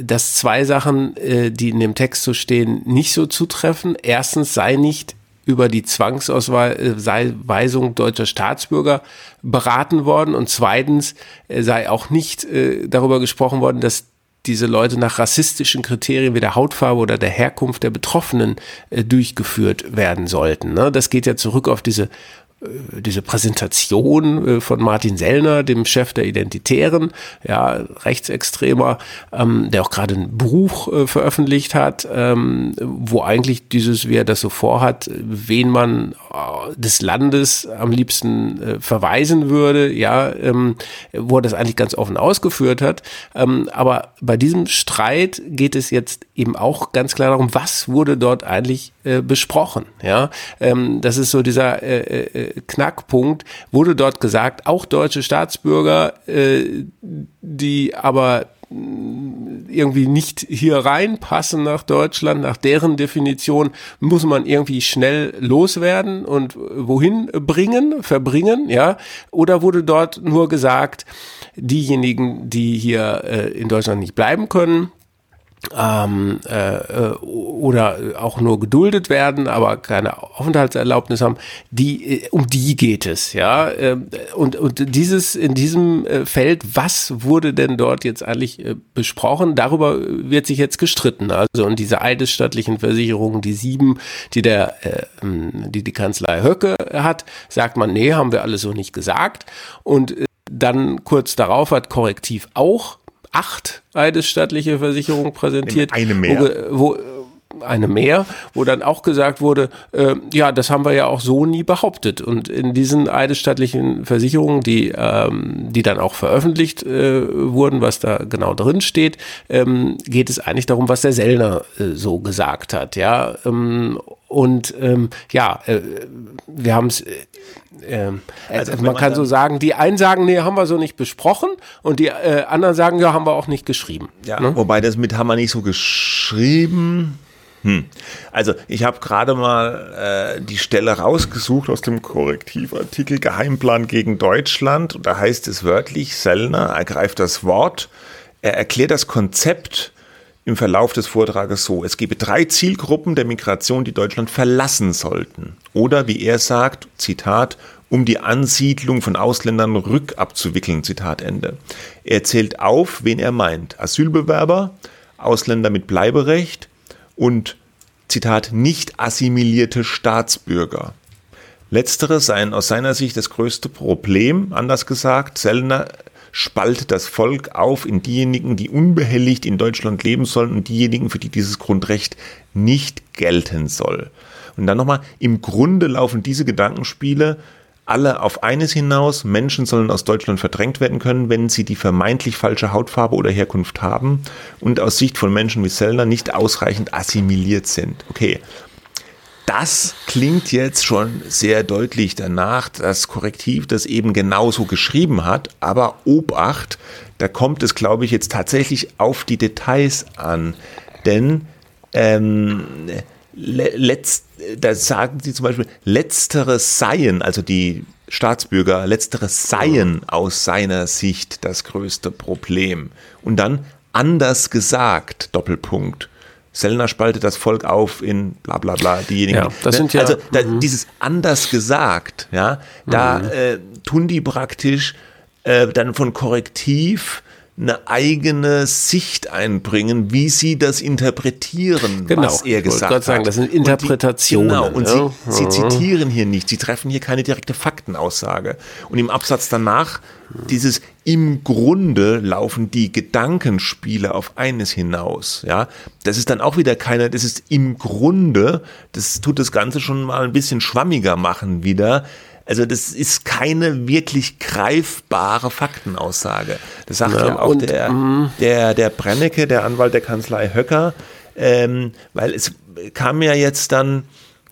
dass zwei Sachen, äh, die in dem Text so stehen, nicht so zutreffen. Erstens sei nicht über die Zwangsausweisung deutscher Staatsbürger beraten worden und zweitens äh, sei auch nicht äh, darüber gesprochen worden, dass diese Leute nach rassistischen Kriterien wie der Hautfarbe oder der Herkunft der Betroffenen äh, durchgeführt werden sollten. Ne? Das geht ja zurück auf diese äh, diese Präsentation äh, von Martin Sellner, dem Chef der Identitären, ja, Rechtsextremer, ähm, der auch gerade ein Buch äh, veröffentlicht hat, ähm, wo eigentlich dieses, wie er das so vorhat, wen man äh, des Landes am liebsten äh, verweisen würde, ja, ähm, wo er das eigentlich ganz offen ausgeführt hat. Ähm, aber bei diesem Streit geht es jetzt eben auch ganz klar darum, was wurde dort eigentlich äh, besprochen. Ja, ähm, das ist so dieser äh, äh, Knackpunkt. Wurde dort gesagt, auch deutsche Staatsbürger, äh, die aber irgendwie nicht hier reinpassen nach Deutschland, nach deren Definition, muss man irgendwie schnell loswerden und wohin bringen, verbringen, ja? Oder wurde dort nur gesagt, diejenigen, die hier äh, in Deutschland nicht bleiben können, ähm, äh, äh, oder auch nur geduldet werden, aber keine Aufenthaltserlaubnis haben, die, äh, um die geht es, ja. Ähm, und, und dieses, in diesem äh, Feld, was wurde denn dort jetzt eigentlich besprochen? Darüber wird sich jetzt gestritten. Also, und diese eidesstattlichen Versicherungen, die sieben, die der, äh, die die Kanzlei Höcke hat, sagt man, nee, haben wir alles so nicht gesagt. Und dann kurz darauf hat Korrektiv auch acht eidesstattliche Versicherungen präsentiert. Eine mehr. Wo, wo, eine mehr, wo dann auch gesagt wurde, äh, ja, das haben wir ja auch so nie behauptet. Und in diesen eidesstattlichen Versicherungen, die, ähm, die dann auch veröffentlicht äh, wurden, was da genau drin steht, ähm, geht es eigentlich darum, was der Sellner äh, so gesagt hat. Ja, ähm, und ähm, ja, äh, wir haben es, äh, äh, also man kann so sagen, die einen sagen, nee, haben wir so nicht besprochen und die äh, anderen sagen, ja, haben wir auch nicht geschrieben. Ja, ne? wobei das mit haben wir nicht so geschrieben. Hm. Also ich habe gerade mal äh, die Stelle rausgesucht aus dem Korrektivartikel Geheimplan gegen Deutschland. Und da heißt es wörtlich, Sellner ergreift das Wort, er erklärt das Konzept im Verlauf des Vortrages so, es gebe drei Zielgruppen der Migration, die Deutschland verlassen sollten. Oder wie er sagt, Zitat, um die Ansiedlung von Ausländern rückabzuwickeln, Zitat Ende. Er zählt auf, wen er meint. Asylbewerber, Ausländer mit Bleiberecht und, Zitat, nicht assimilierte Staatsbürger. Letztere seien aus seiner Sicht das größte Problem, anders gesagt, Sellner spaltet das Volk auf in diejenigen, die unbehelligt in Deutschland leben sollen und diejenigen, für die dieses Grundrecht nicht gelten soll. Und dann nochmal, im Grunde laufen diese Gedankenspiele alle auf eines hinaus, Menschen sollen aus Deutschland verdrängt werden können, wenn sie die vermeintlich falsche Hautfarbe oder Herkunft haben und aus Sicht von Menschen wie Sellner nicht ausreichend assimiliert sind. Okay, das klingt jetzt schon sehr deutlich danach, dass Korrektiv das eben genauso geschrieben hat. Aber Obacht, da kommt es, glaube ich, jetzt tatsächlich auf die Details an. Denn ähm, letzt, da sagen sie zum Beispiel, letztere seien, also die Staatsbürger, letztere seien aus seiner Sicht das größte Problem. Und dann anders gesagt, Doppelpunkt. Sellner spaltet das Volk auf in bla bla bla, diejenigen. Ja, das sind ja, also da, mhm. dieses anders gesagt, ja, da mhm. äh, tun die praktisch äh, dann von Korrektiv eine eigene Sicht einbringen, wie sie das interpretieren, genau. was er gesagt hat. Sagen, das sind Interpretationen. Und die, genau, und ja. sie, sie, zitieren hier nicht, sie treffen hier keine direkte Faktenaussage. Und im Absatz danach dieses im Grunde laufen die Gedankenspiele auf eines hinaus. Ja, das ist dann auch wieder keine, das ist im Grunde, das tut das Ganze schon mal ein bisschen schwammiger machen wieder. Also das ist keine wirklich greifbare Faktenaussage. Das sagt ja, ja auch und, der, mm. der, der Brennecke, der Anwalt der Kanzlei Höcker, ähm, weil es kam ja jetzt dann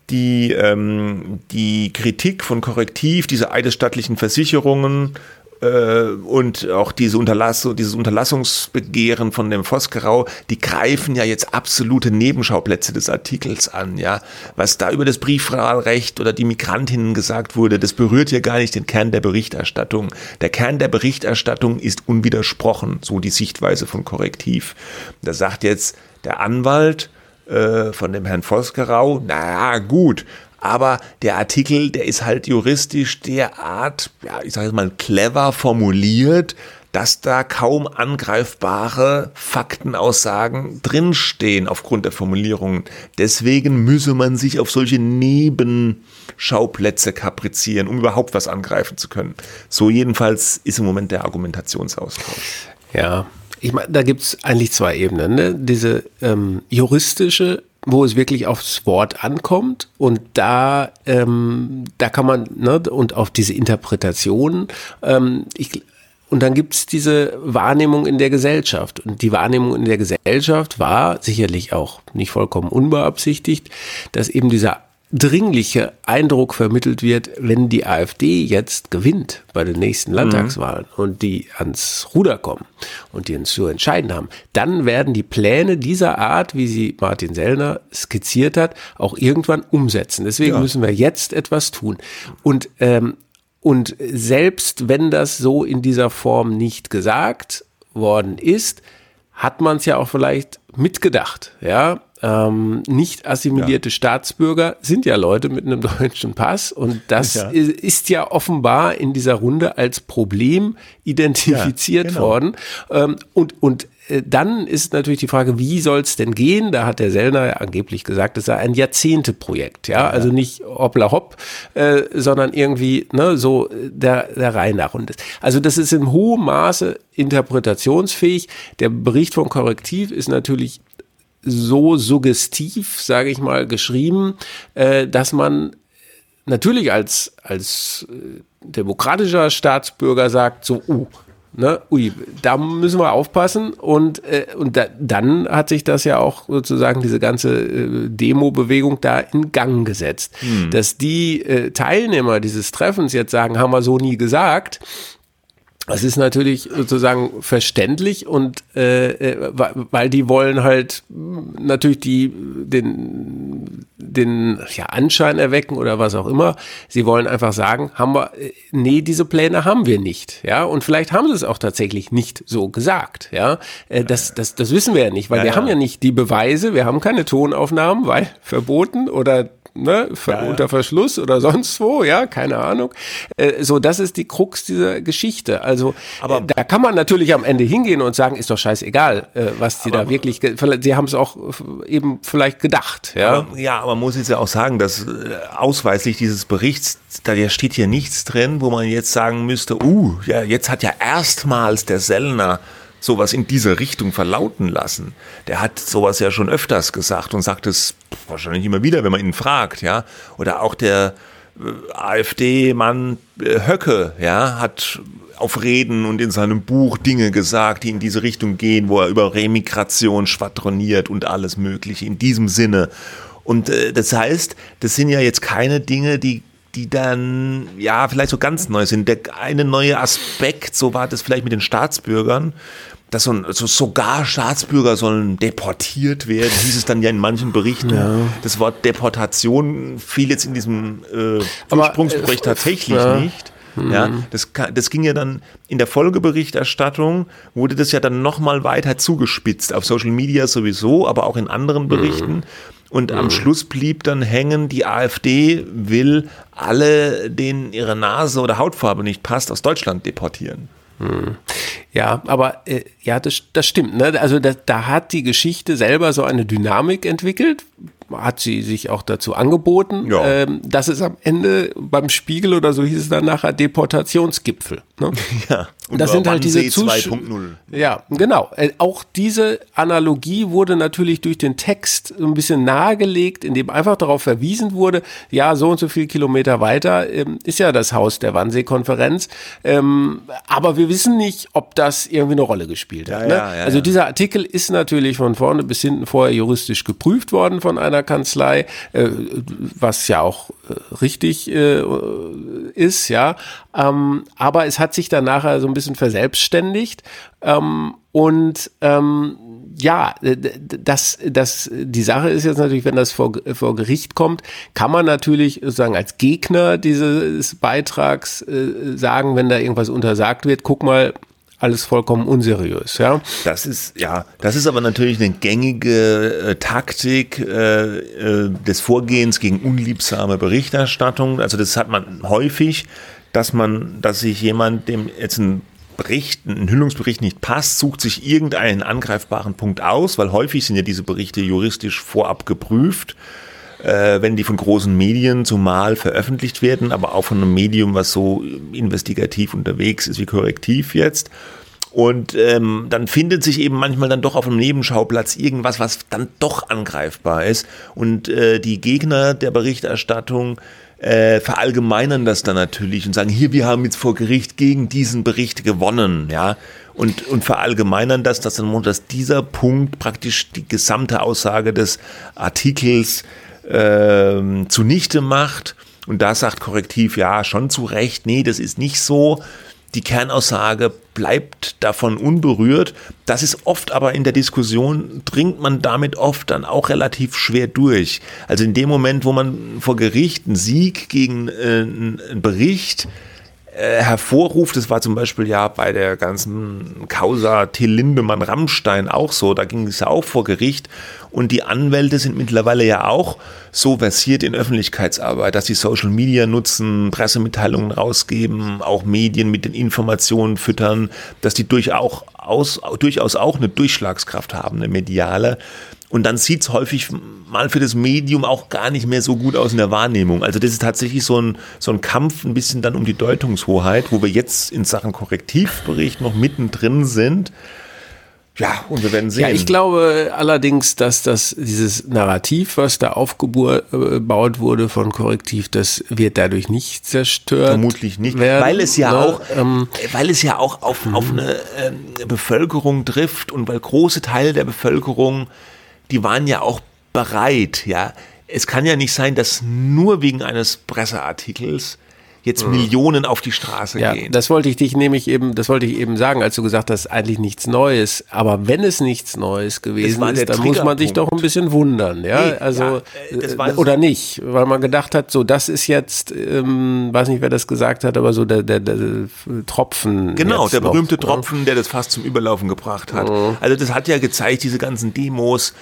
die, ähm, die Kritik von Korrektiv, diese eidesstattlichen Versicherungen und auch diese Unterlassung, dieses Unterlassungsbegehren von dem Vosgerau, die greifen ja jetzt absolute Nebenschauplätze des Artikels an, ja. Was da über das Briefwahlrecht oder die Migrantinnen gesagt wurde, das berührt ja gar nicht den Kern der Berichterstattung. Der Kern der Berichterstattung ist unwidersprochen, so die Sichtweise von Korrektiv. Da sagt jetzt der Anwalt, äh, von dem Herrn Vosgerau, naja, gut, aber der Artikel, der ist halt juristisch derart, ja, ich sage jetzt mal, clever formuliert, dass da kaum angreifbare Faktenaussagen drinstehen aufgrund der Formulierungen. Deswegen müsse man sich auf solche Nebenschauplätze kaprizieren, um überhaupt was angreifen zu können. So jedenfalls ist im Moment der Argumentationsaustausch. Ja, ich meine, da gibt es eigentlich zwei Ebenen. Ne? Diese ähm, juristische wo es wirklich aufs Wort ankommt und da, ähm, da kann man, ne, und auf diese Interpretation, ähm, ich, und dann gibt es diese Wahrnehmung in der Gesellschaft. Und die Wahrnehmung in der Gesellschaft war sicherlich auch nicht vollkommen unbeabsichtigt, dass eben dieser dringliche Eindruck vermittelt wird, wenn die AfD jetzt gewinnt bei den nächsten Landtagswahlen mhm. und die ans Ruder kommen und die uns zu entscheiden haben, dann werden die Pläne dieser Art, wie sie Martin Sellner skizziert hat, auch irgendwann umsetzen. Deswegen ja. müssen wir jetzt etwas tun. Und, ähm, und selbst wenn das so in dieser Form nicht gesagt worden ist, hat man es ja auch vielleicht mitgedacht, ja, ähm, nicht assimilierte ja. Staatsbürger sind ja Leute mit einem deutschen Pass und das ja. ist ja offenbar in dieser Runde als Problem identifiziert ja, genau. worden. Ähm, und, und äh, dann ist natürlich die Frage, wie soll es denn gehen? Da hat der Sellner angeblich gesagt, es sei ein Jahrzehnteprojekt, ja, also nicht hoppla hopp, äh, sondern irgendwie ne, so der, der Reihe nach. Und das, also das ist in hohem Maße interpretationsfähig. Der Bericht von Korrektiv ist natürlich so suggestiv, sage ich mal, geschrieben, äh, dass man natürlich als, als äh, demokratischer Staatsbürger sagt, so, uh, ne, ui, da müssen wir aufpassen. Und, äh, und da, dann hat sich das ja auch sozusagen diese ganze äh, Demo-Bewegung da in Gang gesetzt. Hm. Dass die äh, Teilnehmer dieses Treffens jetzt sagen, haben wir so nie gesagt, das ist natürlich sozusagen verständlich und äh, äh weil die wollen halt natürlich die den den ja, Anschein erwecken oder was auch immer. Sie wollen einfach sagen, haben wir äh, nee, diese Pläne haben wir nicht, ja und vielleicht haben sie es auch tatsächlich nicht so gesagt, ja. Äh, das das das wissen wir ja nicht, weil ja, wir ja. haben ja nicht die Beweise, wir haben keine Tonaufnahmen, weil verboten oder ne, ja, unter Verschluss oder sonst wo, ja, keine Ahnung. Äh, so, das ist die Krux dieser Geschichte. Also, aber, äh, da kann man natürlich am Ende hingehen und sagen, ist doch scheißegal, äh, was die da wirklich, sie haben es auch eben vielleicht gedacht, ja. Aber, ja, aber man muss jetzt ja auch sagen, dass ausweislich dieses Berichts, da steht hier nichts drin, wo man jetzt sagen müsste, uh, ja, jetzt hat ja erstmals der Sellner sowas in dieser Richtung verlauten lassen. Der hat sowas ja schon öfters gesagt und sagt es wahrscheinlich immer wieder, wenn man ihn fragt, ja. Oder auch der äh, AfD-Mann äh, Höcke, ja, hat auf Reden und in seinem Buch Dinge gesagt, die in diese Richtung gehen, wo er über Remigration schwadroniert und alles Mögliche in diesem Sinne. Und äh, das heißt, das sind ja jetzt keine Dinge, die die dann ja vielleicht so ganz neu sind. Der eine neue Aspekt, so war das vielleicht mit den Staatsbürgern, dass so, so sogar Staatsbürger sollen deportiert werden, hieß es dann ja in manchen Berichten. Ja. Das Wort Deportation fiel jetzt in diesem äh, Ursprungsbericht äh, tatsächlich ja. nicht. Ja, mhm. das, das ging ja dann in der Folgeberichterstattung, wurde das ja dann nochmal weiter zugespitzt, auf Social Media sowieso, aber auch in anderen Berichten. Mhm. Und am mhm. Schluss blieb dann hängen, die AfD will alle, denen ihre Nase oder Hautfarbe nicht passt, aus Deutschland deportieren. Hm. Ja, aber äh, ja, das, das stimmt. Ne? Also da, da hat die Geschichte selber so eine Dynamik entwickelt, hat sie sich auch dazu angeboten, ja. ähm, dass es am Ende beim Spiegel oder so hieß es dann nachher Deportationsgipfel. Ne? Ja. Und das sind halt diese Zuschauer. Ja, genau. Äh, auch diese Analogie wurde natürlich durch den Text so ein bisschen nahegelegt, indem einfach darauf verwiesen wurde, ja, so und so viel Kilometer weiter ähm, ist ja das Haus der Wannsee-Konferenz. Ähm, aber wir wissen nicht, ob das irgendwie eine Rolle gespielt hat. Ja, ne? ja, ja, also dieser Artikel ist natürlich von vorne bis hinten vorher juristisch geprüft worden von einer Kanzlei, äh, was ja auch äh, richtig äh, ist, ja. Ähm, aber es hat sich dann nachher so ein bisschen verselbstständigt. Ähm, und ähm, ja, das, das, die Sache ist jetzt natürlich, wenn das vor, vor Gericht kommt, kann man natürlich sozusagen als Gegner dieses Beitrags äh, sagen, wenn da irgendwas untersagt wird, guck mal, alles vollkommen unseriös, ja. Das ist, ja, das ist aber natürlich eine gängige äh, Taktik äh, äh, des Vorgehens gegen unliebsame Berichterstattung. Also das hat man häufig, dass man, dass sich jemand, dem jetzt ein Bericht, ein Enthüllungsbericht nicht passt, sucht sich irgendeinen angreifbaren Punkt aus, weil häufig sind ja diese Berichte juristisch vorab geprüft äh, wenn die von großen Medien zumal veröffentlicht werden, aber auch von einem Medium, was so investigativ unterwegs ist wie Korrektiv jetzt. Und ähm, dann findet sich eben manchmal dann doch auf einem Nebenschauplatz irgendwas, was dann doch angreifbar ist. Und äh, die Gegner der Berichterstattung äh, verallgemeinern das dann natürlich und sagen, hier, wir haben jetzt vor Gericht gegen diesen Bericht gewonnen, ja, und, und verallgemeinern das, dass, dann, dass dieser Punkt praktisch die gesamte Aussage des Artikels äh, zunichte macht. Und da sagt Korrektiv, ja, schon zu Recht, nee, das ist nicht so die Kernaussage bleibt davon unberührt. Das ist oft aber in der Diskussion, dringt man damit oft dann auch relativ schwer durch. Also in dem Moment, wo man vor Gericht einen Sieg gegen äh, einen Bericht äh, hervorruft. Das war zum Beispiel ja bei der ganzen Causa Till Lindemann-Rammstein auch so. Da ging es ja auch vor Gericht. Und die Anwälte sind mittlerweile ja auch so versiert in Öffentlichkeitsarbeit, dass sie Social Media nutzen, Pressemitteilungen rausgeben, auch Medien mit den Informationen füttern, dass die durchaus, durchaus auch eine Durchschlagskraft haben, eine mediale. Und dann sieht es häufig mal für das Medium auch gar nicht mehr so gut aus in der Wahrnehmung. Also das ist tatsächlich so ein, so ein Kampf ein bisschen dann um die Deutungshoheit, wo wir jetzt in Sachen Korrektivbericht noch mittendrin sind. Ja, und wir werden sehen. Ja, ich glaube allerdings, dass das dieses Narrativ, was da aufgebaut wurde von Korrektiv, das wird dadurch nicht zerstört. Vermutlich nicht, werden, weil es ja ne? auch, ähm, weil es ja auch auf, auf eine äh, Bevölkerung trifft und weil große Teile der Bevölkerung die waren ja auch bereit, ja. Es kann ja nicht sein, dass nur wegen eines Presseartikels jetzt mhm. Millionen auf die Straße ja, gehen. Das wollte ich dich nämlich eben, das wollte ich eben sagen, als du gesagt hast, eigentlich nichts Neues. Aber wenn es nichts Neues gewesen ist, dann muss man sich doch ein bisschen wundern, ja. Nee, also ja, äh, oder nicht, weil man gedacht hat, so das ist jetzt, ähm, weiß nicht, wer das gesagt hat, aber so der, der, der Tropfen. Genau, der berühmte noch, ne? Tropfen, der das fast zum Überlaufen gebracht hat. Mhm. Also das hat ja gezeigt, diese ganzen Demos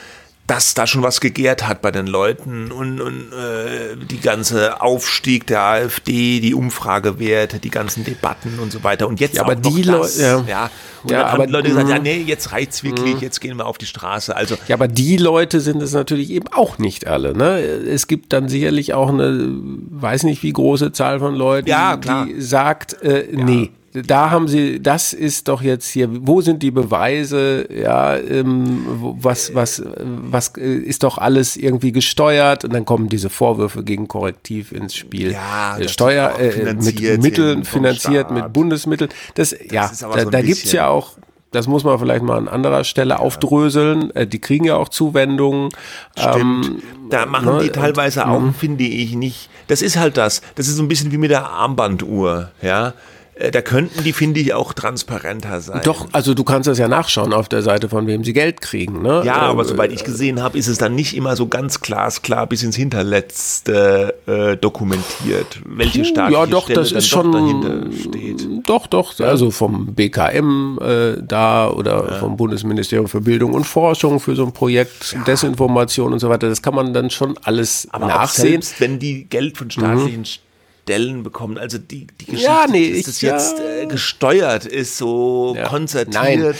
dass da schon was gegärt hat bei den Leuten und, und äh, die ganze Aufstieg der AfD, die Umfragewerte, die ganzen Debatten und so weiter. Und jetzt ja, aber die Leute, ja. ja. Und ja, aber, Leute gesagt, ja, nee, jetzt reicht's wirklich, mh. jetzt gehen wir auf die Straße. Also ja, aber die Leute sind es natürlich eben auch nicht alle. Ne? Es gibt dann sicherlich auch eine, weiß nicht wie große Zahl von Leuten, ja, die sagt, äh, nee, da haben sie, das ist doch jetzt hier, wo sind die Beweise, ja, ähm, was, was, was äh, ist doch alles irgendwie gesteuert und dann kommen diese Vorwürfe gegen Korrektiv ins Spiel. Ja, äh, Steuer äh, mit Mitteln finanziert, mit Bundesmitteln. Das, das ja, da, so da gibt's ja auch das muss man vielleicht mal an anderer Stelle ja. aufdröseln. Äh, die kriegen ja auch Zuwendungen. Stimmt. Ähm, da machen ne, die teilweise und, auch, mhm. finde ich, nicht. Das ist halt das. Das ist so ein bisschen wie mit der Armbanduhr, ja. Äh, da könnten die, finde ich, auch transparenter sein. Doch, also du kannst das ja nachschauen auf der Seite, von wem sie Geld kriegen. Ne? Ja, ähm, aber soweit ich gesehen habe, ist es dann nicht immer so ganz glasklar bis ins Hinterletzte äh, dokumentiert, welche staatliche ja, doch, Stelle das ist schon, dahinter steht. Doch, doch, also vom BKM äh, da oder ja. vom Bundesministerium für Bildung und Forschung für so ein Projekt, ja. Desinformation und so weiter, das kann man dann schon alles aber nachsehen. selbst wenn die Geld von staatlichen mhm. Stellen bekommen. Also die, die Geschichte, ja, nee, dass das jetzt äh, gesteuert ist, so ja. konzertiert. Nein.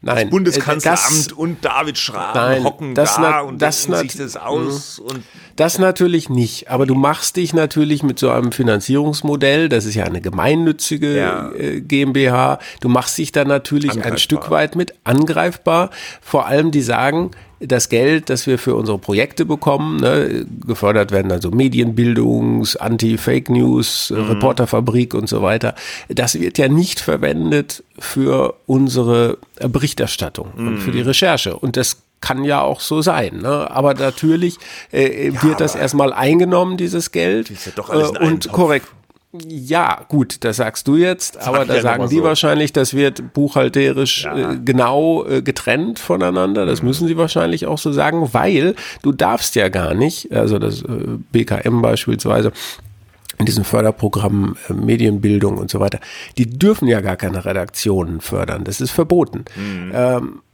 Nein, das Bundeskanzleramt das, und David Schraben hocken das da und das sich das aus. Mhm. Und das natürlich nicht, aber du machst dich natürlich mit so einem Finanzierungsmodell, das ist ja eine gemeinnützige ja. Äh, GmbH, du machst dich da natürlich ein Stück weit mit angreifbar. Vor allem die sagen, das Geld, das wir für unsere Projekte bekommen, ne, gefördert werden also Medienbildungs-, Anti-Fake News, mhm. Reporterfabrik und so weiter, das wird ja nicht verwendet für unsere Berichterstattung mhm. und für die. Recherche. Und das kann ja auch so sein. Ne? Aber natürlich äh, ja, wird das erstmal eingenommen, dieses Geld. Ist ja doch alles äh, und korrekt. Ja, gut, das sagst du jetzt, das aber da ja sagen die so. wahrscheinlich, das wird buchhalterisch ja. äh, genau äh, getrennt voneinander. Das mhm. müssen sie wahrscheinlich auch so sagen, weil du darfst ja gar nicht, also das äh, BKM beispielsweise, in diesen Förderprogrammen äh, Medienbildung und so weiter, die dürfen ja gar keine Redaktionen fördern. Das ist verboten. Mhm.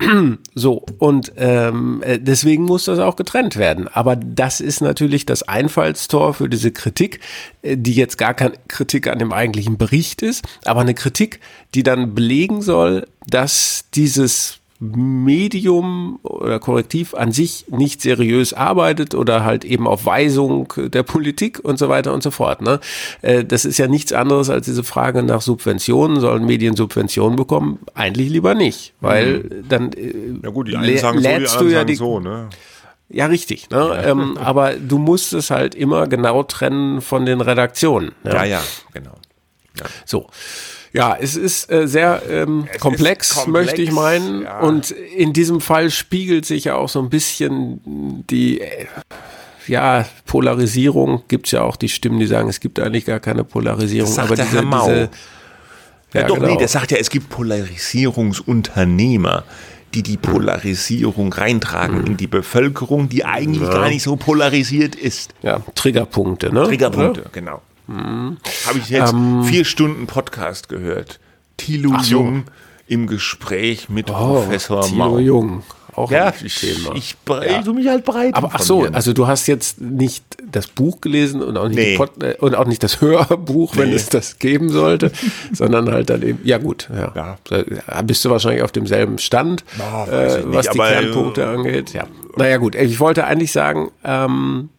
Ähm, so, und ähm, äh, deswegen muss das auch getrennt werden. Aber das ist natürlich das Einfallstor für diese Kritik, äh, die jetzt gar keine Kritik an dem eigentlichen Bericht ist, aber eine Kritik, die dann belegen soll, dass dieses Medium oder Korrektiv an sich nicht seriös arbeitet oder halt eben auf Weisung der Politik und so weiter und so fort. Ne? Äh, das ist ja nichts anderes als diese Frage nach Subventionen. Sollen Medien Subventionen bekommen? Eigentlich lieber nicht, weil mhm. dann äh, ja gut, die einen sagen so, die anderen sagen die, so, ne? Ja, richtig. Ne? Ja. Ähm, aber du musst es halt immer genau trennen von den Redaktionen. Ja, ja, ja genau. Ja. So. Ja, es ist äh, sehr ähm, komplex, komplex, möchte ich meinen. Ja. Und in diesem Fall spiegelt sich ja auch so ein bisschen die äh, ja, Polarisierung. Gibt es ja auch die Stimmen, die sagen, es gibt eigentlich gar keine Polarisierung. Das sagt aber diese, Herr Mau. Diese, ja, ja, doch, genau. nee, der sagt ja, es gibt Polarisierungsunternehmer die die Polarisierung reintragen mhm. in die Bevölkerung, die eigentlich ja. gar nicht so polarisiert ist. Ja, Triggerpunkte, ne? Triggerpunkte, ja. genau. Mhm. Habe ich jetzt ähm, vier Stunden Podcast gehört. Thilo so. Jung im Gespräch mit oh, Professor Thilo Mau. Jung. Auch ja, ein Thema. Ich, ich ja. mich halt breit. Aber ach so, also du hast jetzt nicht das Buch gelesen und auch nicht, nee. äh, und auch nicht das Hörbuch, wenn nee. es das geben sollte, sondern halt dann eben, ja gut, ja. ja. Da bist du wahrscheinlich auf demselben Stand, oh, äh, was nicht, die Kernpunkte äh, angeht. Ja. Naja gut, ich wollte eigentlich sagen, ähm,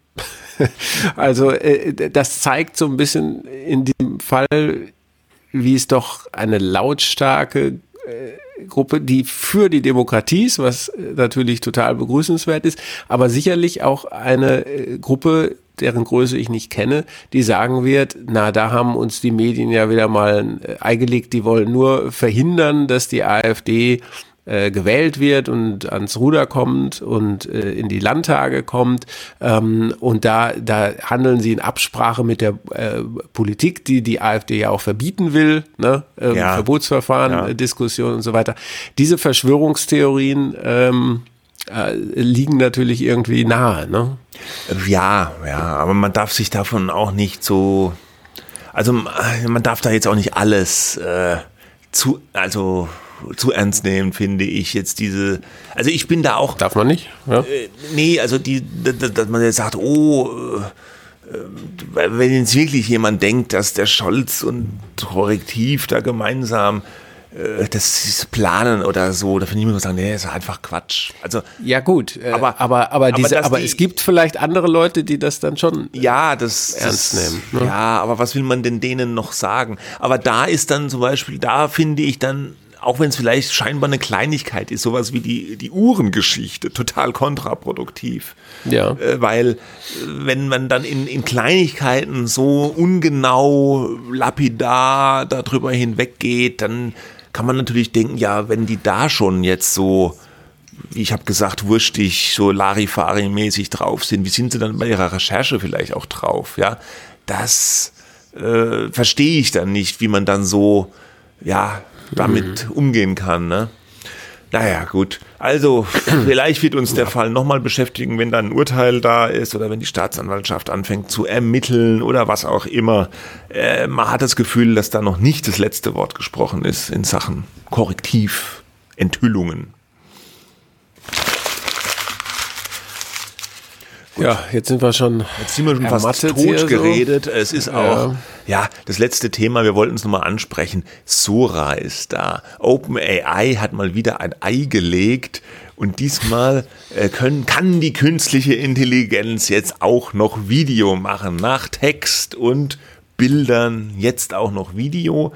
also äh, das zeigt so ein bisschen in dem Fall, wie es doch eine lautstarke äh, Gruppe, die für die Demokratie ist, was natürlich total begrüßenswert ist, aber sicherlich auch eine äh, Gruppe, deren Größe ich nicht kenne, die sagen wird, na, da haben uns die Medien ja wieder mal eingelegt, die wollen nur verhindern, dass die AfD äh, gewählt wird und ans Ruder kommt und äh, in die Landtage kommt. Ähm, und da, da handeln sie in Absprache mit der äh, Politik, die die AfD ja auch verbieten will, ne? Ähm, ja. Verbotsverfahren, ja. Diskussion und so weiter. Diese Verschwörungstheorien ähm, äh, liegen natürlich irgendwie nahe. Ne? Ja, ja, aber man darf sich davon auch nicht so, also man darf da jetzt auch nicht alles äh, zu, also zu ernst nehmen, finde ich jetzt diese. Also ich bin da auch. Darf man nicht? Ja. Äh, nee, also die, dass man jetzt sagt, oh, äh, wenn jetzt wirklich jemand denkt, dass der Scholz und Korrektiv da gemeinsam äh, das planen oder so, da finde ich immer sagen, nee, ist einfach Quatsch. Also ja gut, äh, aber aber aber, diese, aber, aber die, es gibt vielleicht andere Leute, die das dann schon ja das ernst das, nehmen. Ne? Ja, aber was will man denn denen noch sagen? Aber da ist dann zum Beispiel, da finde ich dann auch wenn es vielleicht scheinbar eine Kleinigkeit ist, sowas wie die, die Uhrengeschichte, total kontraproduktiv. Ja. Äh, weil, äh, wenn man dann in, in Kleinigkeiten so ungenau, lapidar darüber hinweggeht, dann kann man natürlich denken, ja, wenn die da schon jetzt so wie ich habe gesagt, wurstig, so Larifari-mäßig drauf sind, wie sind sie dann bei ihrer Recherche vielleicht auch drauf? Ja, das äh, verstehe ich dann nicht, wie man dann so, ja, damit mhm. umgehen kann. Ne? Naja, gut. Also, vielleicht wird uns der Fall nochmal beschäftigen, wenn dann ein Urteil da ist oder wenn die Staatsanwaltschaft anfängt zu ermitteln oder was auch immer. Äh, man hat das Gefühl, dass da noch nicht das letzte Wort gesprochen ist in Sachen Korrektiv, Enthüllungen. Gut. Ja, jetzt sind wir schon. Jetzt sind wir schon fast tot geredet. So. Es ist auch, ja. ja. das letzte Thema, wir wollten es nochmal ansprechen. Sora ist da. OpenAI hat mal wieder ein Ei gelegt und diesmal äh, können, kann die künstliche Intelligenz jetzt auch noch Video machen. Nach Text und Bildern, jetzt auch noch Video.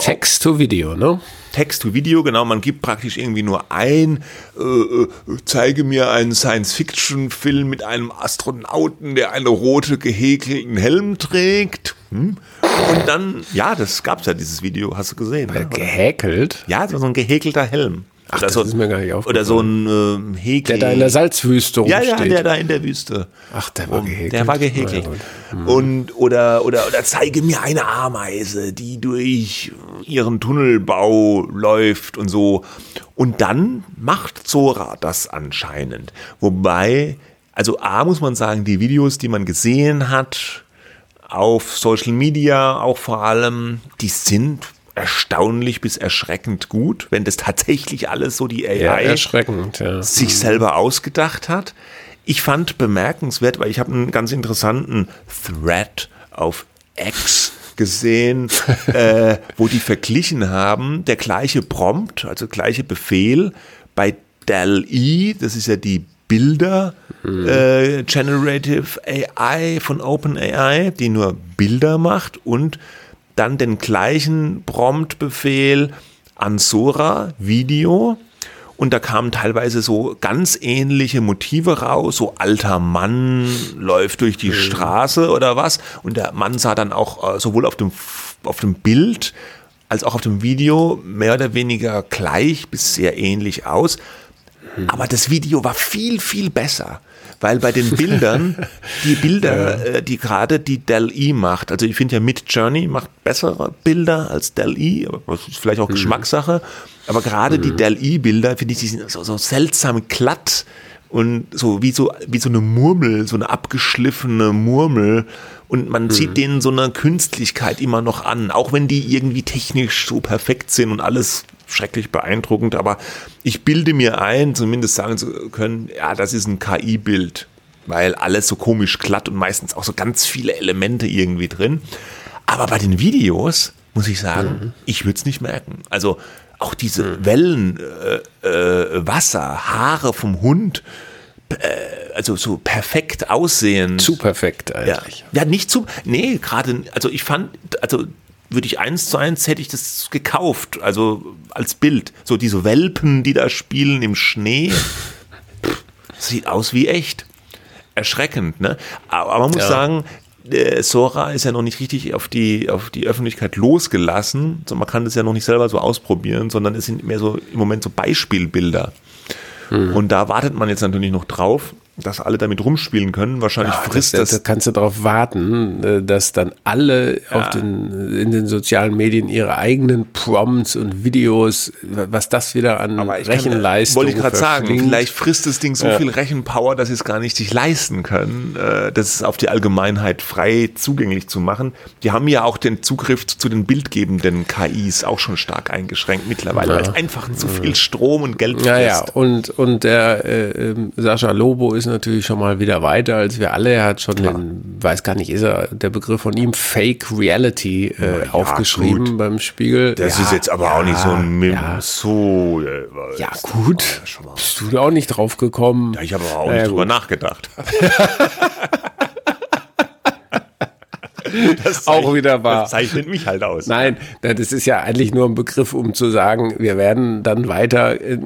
Text to Video, ne? Text to Video, genau. Man gibt praktisch irgendwie nur ein, äh, äh, zeige mir einen Science-Fiction-Film mit einem Astronauten, der einen rote gehäkelten Helm trägt. Hm? Und dann, ja, das gab's ja, dieses Video, hast du gesehen. Ne? Gehäkelt? Ja, so ein gehäkelter Helm. Ach, oder das so, ist mir gar nicht aufgefallen. Oder so ein äh, Häkel. Der da in der Salzwüste rumsteht. Ja, ja, der da in der Wüste. Ach, der war gehäkelt. Der war gehäkelt. Ja, mhm. Und, oder, oder, oder zeige mir eine Ameise, die durch ihren Tunnelbau läuft und so. Und dann macht Zora das anscheinend. Wobei, also A muss man sagen, die Videos, die man gesehen hat, auf Social Media auch vor allem, die sind erstaunlich bis erschreckend gut, wenn das tatsächlich alles so die AI ja, erschreckend, ja. sich mhm. selber ausgedacht hat. Ich fand bemerkenswert, weil ich habe einen ganz interessanten Thread auf X gesehen, äh, wo die verglichen haben, der gleiche Prompt, also gleiche Befehl bei DAL-E, das ist ja die Bilder mhm. äh, Generative AI von OpenAI, die nur Bilder macht und dann den gleichen Prompt-Befehl an Sora Video und da kamen teilweise so ganz ähnliche Motive raus. So alter Mann läuft durch die mhm. Straße oder was. Und der Mann sah dann auch äh, sowohl auf dem, auf dem Bild als auch auf dem Video mehr oder weniger gleich bis sehr ähnlich aus. Mhm. Aber das Video war viel, viel besser weil bei den Bildern, die Bilder, ja. Äh, die gerade die Dell E macht, also ich finde ja Mid Journey macht bessere Bilder als Dell E, aber das ist vielleicht auch mhm. Geschmackssache, aber gerade mhm. die Dell E Bilder finde ich, die sind so, so seltsam glatt und so wie so wie so eine Murmel, so eine abgeschliffene Murmel und man mhm. sieht denen so eine Künstlichkeit immer noch an, auch wenn die irgendwie technisch so perfekt sind und alles schrecklich beeindruckend, aber ich bilde mir ein, zumindest sagen zu können, ja, das ist ein KI-Bild, weil alles so komisch glatt und meistens auch so ganz viele Elemente irgendwie drin. Aber bei den Videos muss ich sagen, mhm. ich würde es nicht merken. Also auch diese mhm. Wellen, äh, äh, Wasser, Haare vom Hund, also so perfekt aussehen. Zu perfekt eigentlich. Ja, ja nicht zu, nee, gerade, also ich fand, also würde ich eins zu eins hätte ich das gekauft, also als Bild. So diese Welpen, die da spielen im Schnee, sieht aus wie echt. Erschreckend, ne? Aber man muss ja. sagen, äh, Sora ist ja noch nicht richtig auf die, auf die Öffentlichkeit losgelassen. So, man kann das ja noch nicht selber so ausprobieren, sondern es sind mehr so im Moment so Beispielbilder. Mhm. Und da wartet man jetzt natürlich noch drauf dass alle damit rumspielen können. Wahrscheinlich ja, frisst das, das, das. kannst du darauf warten, äh, dass dann alle ja. auf den, in den sozialen Medien ihre eigenen Prompts und Videos, was das wieder an Rechenleistung Wollte ich gerade sagen, vielleicht frisst das Ding so ja. viel Rechenpower, dass sie es gar nicht sich leisten können, äh, das auf die Allgemeinheit frei zugänglich zu machen. Die haben ja auch den Zugriff zu den bildgebenden KIs auch schon stark eingeschränkt mittlerweile, weil es einfach zu viel Strom und Geld. Ja, ja, und, und der äh, ähm, Sascha Lobo ist ist natürlich schon mal wieder weiter als wir alle. Er hat schon Klar. den, weiß gar nicht, ist er der Begriff von ihm, Fake Reality äh, ja, aufgeschrieben gut. beim Spiegel. Das ja, ist jetzt aber ja, auch nicht so ein Mim so. Äh, ja, gut. Bist du da auch nicht drauf gekommen? Ja, ich habe auch nicht drüber nachgedacht. das auch wieder wahr. Das zeichnet mich halt aus. Nein, das ist ja eigentlich nur ein Begriff, um zu sagen, wir werden dann weiter äh,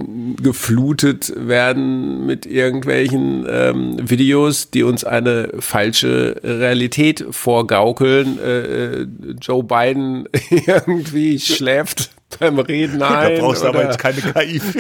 geflutet werden mit irgendwelchen ähm, Videos, die uns eine falsche Realität vorgaukeln. Äh, äh Joe Biden irgendwie schläft beim Reden ein. Da brauchst du aber jetzt keine KI.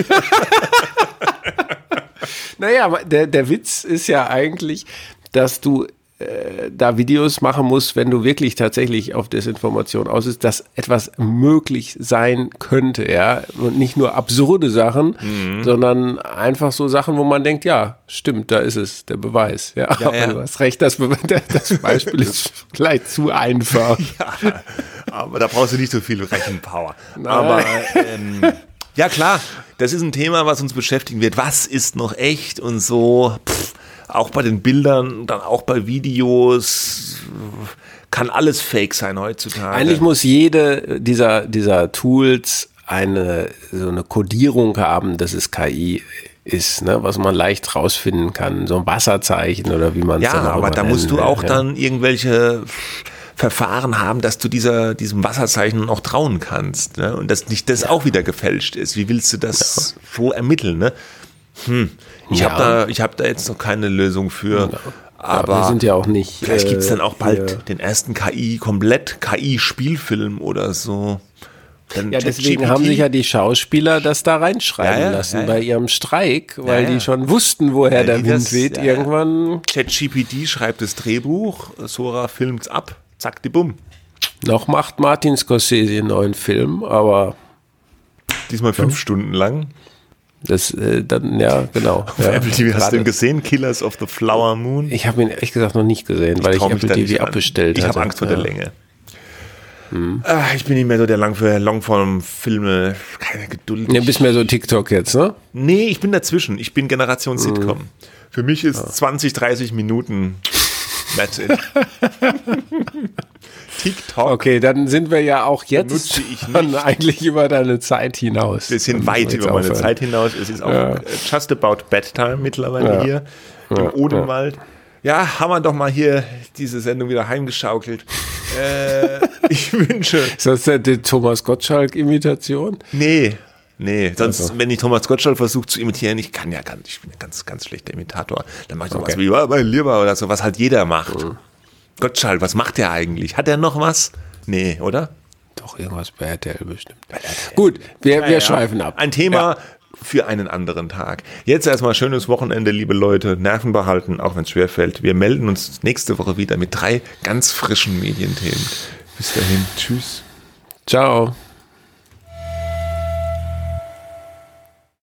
naja, der, der Witz ist ja eigentlich, dass du äh, da Videos machen musst, wenn du wirklich tatsächlich auf Desinformation aus ist, dass etwas möglich sein könnte, ja. Und nicht nur absurde Sachen, mhm. sondern einfach so Sachen, wo man denkt, ja, stimmt, da ist es, der Beweis. Ja, ja, ja. du hast recht, das, das Beispiel ist vielleicht zu einfach. Ja, aber da brauchst du nicht so viel Rechenpower. Nein. Aber ähm, ja klar, das ist ein Thema, was uns beschäftigen wird. Was ist noch echt und so? Pff auch bei den Bildern, dann auch bei Videos, kann alles fake sein heutzutage. Eigentlich muss jede dieser, dieser Tools eine, so eine Codierung haben, dass es KI ist, ne, was man leicht rausfinden kann, so ein Wasserzeichen oder wie man es Ja, aber da musst du auch ja. dann irgendwelche Verfahren haben, dass du dieser, diesem Wasserzeichen auch trauen kannst. Ne? Und dass nicht das ja. auch wieder gefälscht ist. Wie willst du das ja. so ermitteln? Ne? Hm. Ich ja. habe da, ich hab da jetzt noch keine Lösung für. Ja. Aber wir sind ja auch nicht. Vielleicht gibt es dann auch bald äh, den ersten KI, komplett KI-Spielfilm oder so. Dann ja, deswegen haben sich ja die Schauspieler das da reinschreiben ja, ja, lassen ja, bei ihrem Streik, weil die schon wussten, woher der Wind weht. Irgendwann. ChatGPT schreibt das Drehbuch, Sora filmt's ab, zack, die Bumm. Noch macht Martin Scorsese einen neuen Film, aber. Diesmal fünf Stunden lang. Das, äh, dann, ja, genau. Auf ja. Apple TV hast du ihn gesehen? Killers of the Flower Moon? Ich habe ihn ehrlich gesagt noch nicht gesehen, ich weil ich Apple TV abbestellt habe. Ich habe Angst vor der Länge. Hm. Ach, ich bin nicht mehr so der Lang für Longform-Filme, keine Geduld. Du bist mehr so TikTok jetzt, ne? Nee, ich bin dazwischen. Ich bin Generation hm. Sitcom. Für mich ist ja. 20, 30 Minuten That's it. TikTok. Okay, dann sind wir ja auch jetzt eigentlich über deine Zeit hinaus. Wir sind weit über meine Zeit hinaus. Es ist auch ja. just about bedtime mittlerweile ja. hier im Odenwald. Ja, haben wir doch mal hier diese Sendung wieder heimgeschaukelt. äh, ich wünsche. Ist das die Thomas Gottschalk-Imitation? Nee. Nee, sonst, Also. wenn ich Thomas Gottschalk versuche zu imitieren, ich kann ja ganz, ich bin ein ganz, ganz schlechter Imitator. Dann mache ich sowas Okay. wie, "Ja, mein Lieber oder so, was halt jeder macht. Gottschalk, was macht der eigentlich? Hat er noch was? Nee, oder? Doch, irgendwas bei RTL bestimmt. Gut, wir, wir Ja, schweifen ab. Ein Thema für einen anderen Tag. Jetzt erstmal schönes Wochenende, liebe Leute. Nerven behalten, auch wenn es schwerfällt. Wir melden uns nächste Woche wieder mit drei ganz frischen Medienthemen. Bis dahin, tschüss. Ciao.